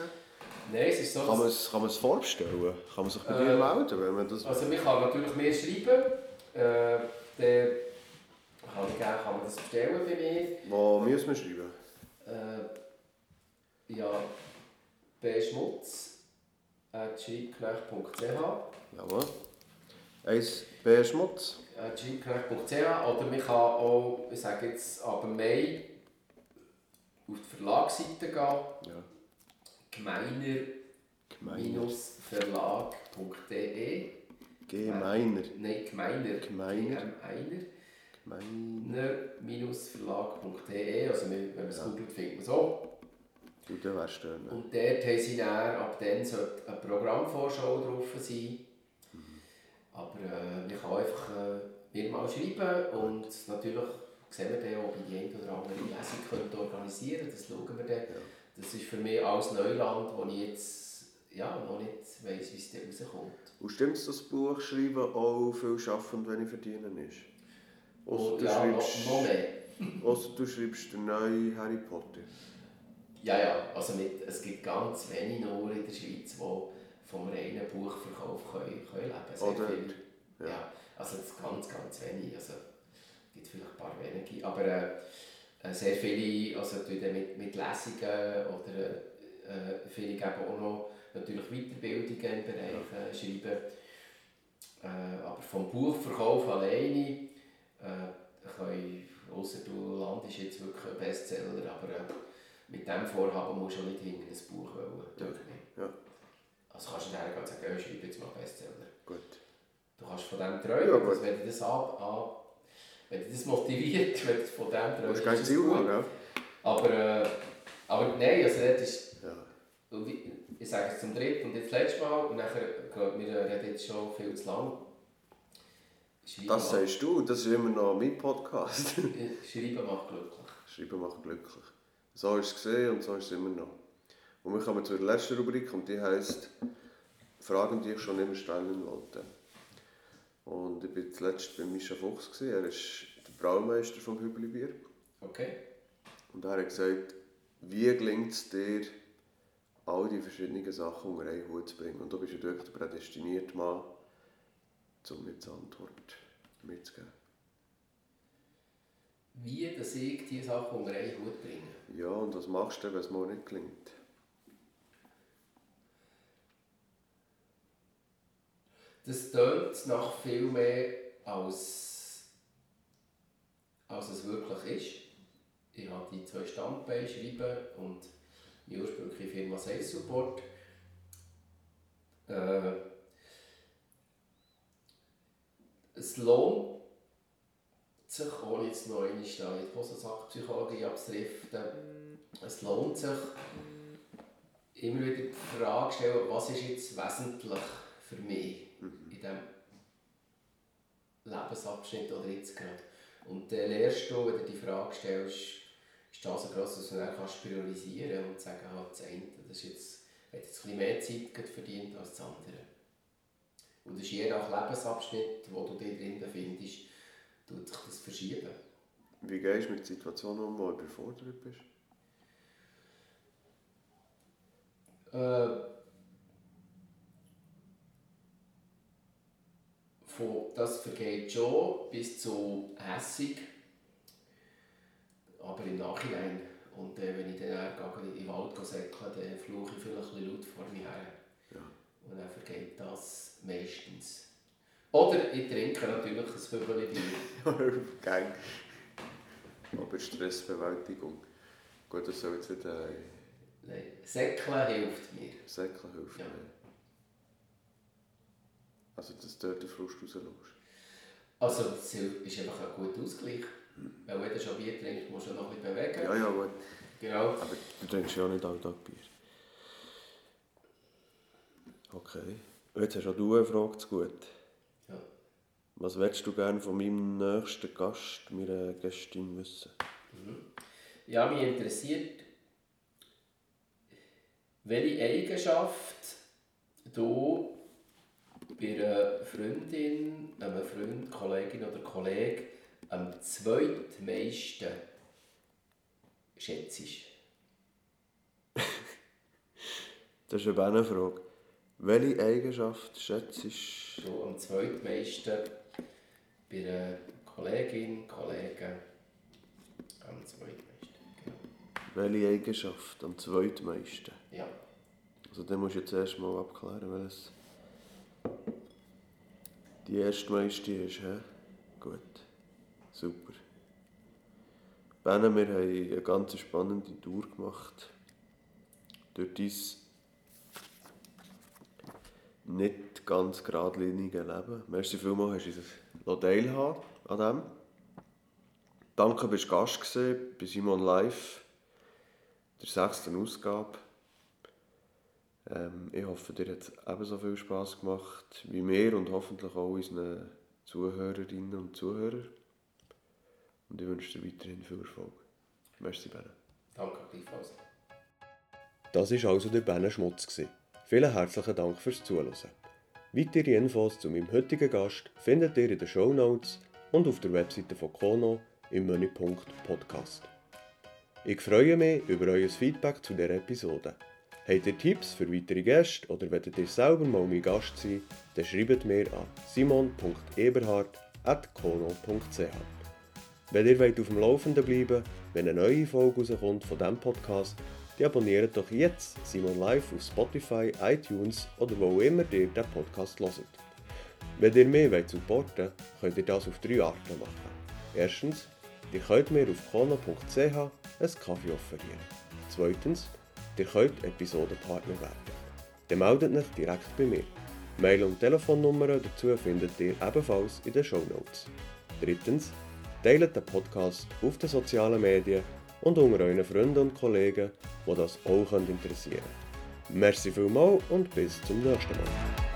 Nein, es ist so, Kann man es, kann man es vorstellen? Kann man sich bei dir Äh, melden, wenn man das... Also man kann natürlich mehr schreiben. Äh, dann kann, ich gerne, kann man das bestellen bei mir. Wo müssen wir schreiben? Äh, ja, bschmutz.schreibknecht.ch Jawohl. Eins B. Schmutz. schreibknecht.ch oder man kann auch, ich sage jetzt ab Mai auf die Verlagsseite gehen, Ja. gemeiner-verlag.de Gemeiner. Nein, gemeiner. Gemeiner. Gemeiner. Gemeiner. ner-verlag.de, also wenn man es Ja. googelt, findet man es auch. Und dann wärst du. Und dort haben sie dann, ab dann sollte eine Programmvorschau drauf sein. Aber äh, man kann einfach äh, mir mal schreiben und natürlich sehen wir dann, ob ich die eine oder andere Lesung könnte organisieren könnte. Das schauen wir dann. Ja. Das ist für mich alles Neuland, wo ich jetzt ja, noch nicht weiss, wie es dann rauskommt. Und stimmt es, dass das Buch schreiben auch viel schaffen und wenig verdienen ist? Ausser Und, du, ja, schreibst, noch mehr. ausser du schreibst den neuen Harry Potter. Ja, ja, also mit, es gibt ganz wenige nur in der Schweiz, die vom reinen Buchverkauf können, können leben können. Sehr Oder? viele. Ja. Ja. also das ganz, ganz wenig. Also, es gibt vielleicht ein paar wenige. Aber äh, äh, sehr viele, also mit, mit Lesungen oder äh, viele geben auch noch natürlich Weiterbildungen im Bereich äh, Schreiben. Äh, aber vom Buchverkauf alleine äh, können, ausser du landest jetzt wirklich ein Bestseller, aber äh, mit diesem Vorhaben musst du auch nicht hinter ein Buch wollen. Ja. Ja. Also kannst du nicht hergehen und sagen, ja, schreib jetzt mal Bestseller. Gut. Du kannst von dem träumen, Ja, gut. wenn dich das, ab, ab, wenn dich das motiviert, wenn du von dem träumst, ist Ziel gut. haben? Aber, äh, aber nein, also das ist, Ja. ich sage es zum dritten und jetzt das letzte Mal und nachher geht mir äh, reden jetzt schon viel zu lang. Schreiben Das sagst du, das ist immer noch mein Podcast. Schreiben macht glücklich. Schreiben macht glücklich. So ist es gesehen und so ist es immer noch. Und wir kommen zur letzten Rubrik und die heisst Fragen, die ich schon immer stellen wollte. Und ich war zuletzt bei Mischa Fuchs. gewesen. Er ist der Braumeister vom Hübeli-Bier. Okay. Und er hat gesagt, wie gelingt es dir, all die verschiedenen Sachen unter einen Hut zu bringen? Und du bist ja wirklich der prädestinierte Mann, um mir die Antwort mitzugeben. Wie, dass ich diese Sachen unter einen Hut bringe. Ja, und was machst du, wenn es mal nicht gelingt? Das tönt nach viel mehr, als, als es wirklich ist. Ich habe die zwei Standbeine schreiben und die ursprüngliche Firma Sales Support. Äh, es lohnt sich, ohne jetzt noch einmal da in die Hosensackpsychologie abzudriften, es lohnt sich, immer wieder die Frage zu stellen, was ist jetzt wesentlich für mich in diesem Lebensabschnitt oder jetzt gerade. Und dann lernst du, wenn du die Frage stellst, ist das so gross, dass du dann kannst priorisieren und sagen, ah, das eine das ist jetzt, hat jetzt ein bisschen mehr Zeit verdient als das andere. Und das ist je nach Lebensabschnitt, wo du dich drin befindest, tut sich das verschieben. Wie gehst du mit Situationen um, wo du überfordert bist? Äh, von das vergeht schon bis zu hässig, aber im Nachhinein. Und äh, wenn ich dann auch in den Wald säckeln, dann fluche ich vielleicht ein bisschen laut vor mir her. Ja. Und dann vergeht das meistens. Oder ich trinke natürlich ein Kübel Bier. Gang. Aber Stressbewältigung. Gut, das soll jetzt nicht äh, Nein, Säckeln hilft mir. Säckchen helfen. Ja. Also, dass dort den Frust rauslässt. Also es ist einfach ein guter Ausgleich. Weil wenn du schon Bier trinkst, musst du noch ein bisschen bewegen. Ja, ja, gut. Genau. Aber du trinkst ja auch nicht alle Tag Bier. Okay. Jetzt hast auch du eine Frage zu gut. Ja. Was willst du gerne von meinem nächsten Gast, meiner Gästin, wissen? Ja, mich interessiert, welche Eigenschaft du bei einer Freundin, einem Freund, Kollegin oder Kollegen am zweitmeisten schätzt. Das ist eine Bennenfrage. Welche Eigenschaft schätzt Du am zweitmeisten bei einer Kollegin, Kollegen am zweitmeisten. Genau. welche Eigenschaft am zweitmeisten? Ja. Also dann musst du jetzt erst mal abklären, welches die erste meiste ist. He? Gut, super. Benne, wir haben eine ganz spannende Tour gemacht. Durch dein nicht ganz geradlinige Leben. Merci vielmals, hast du uns teilhaben an dem. Danke, bist du Gast gewesen bei Simon Live, der sechsten Ausgabe. Ähm, ich hoffe, dir hat es ebenso viel Spass gemacht wie mir und hoffentlich auch unseren Zuhörerinnen und Zuhörern. Und ich wünsche dir weiterhin viel Erfolg. Merci, Benne. Danke gleichfalls. Das war also der Benne Schmutz. Vielen herzlichen Dank fürs Zuhören. Weitere Infos zu meinem heutigen Gast findet ihr in den Shownotes und auf der Webseite von Kono im Menüpunkt Podcast. Ich freue mich über euer Feedback zu dieser Episode. Habt ihr Tipps für weitere Gäste oder wollt ihr selber mal mein Gast sein, dann schreibt mir an simon.eberhard.kono.ch. Wenn ihr wollt auf dem Laufenden bleiben wenn eine neue Folge rauskommt von diesem Podcast, dann abonniert doch jetzt Simon Live auf Spotify, iTunes oder wo immer ihr den Podcast hört. Wenn ihr mehr wollt supporten könnt ihr das auf drei Arten machen. Erstens, ihr könnt mir auf kono.ch einen Kaffee offerieren. Zweitens, ihr könnt Episodenpartner werden. Dann meldet euch direkt bei mir. Mail- und Telefonnummern dazu findet ihr ebenfalls in den Shownotes. Drittens, teilt den Podcast auf den sozialen Medien und unter euren Freunden und Kollegen, die das auch interessieren können. Merci vielmals und bis zum nächsten Mal.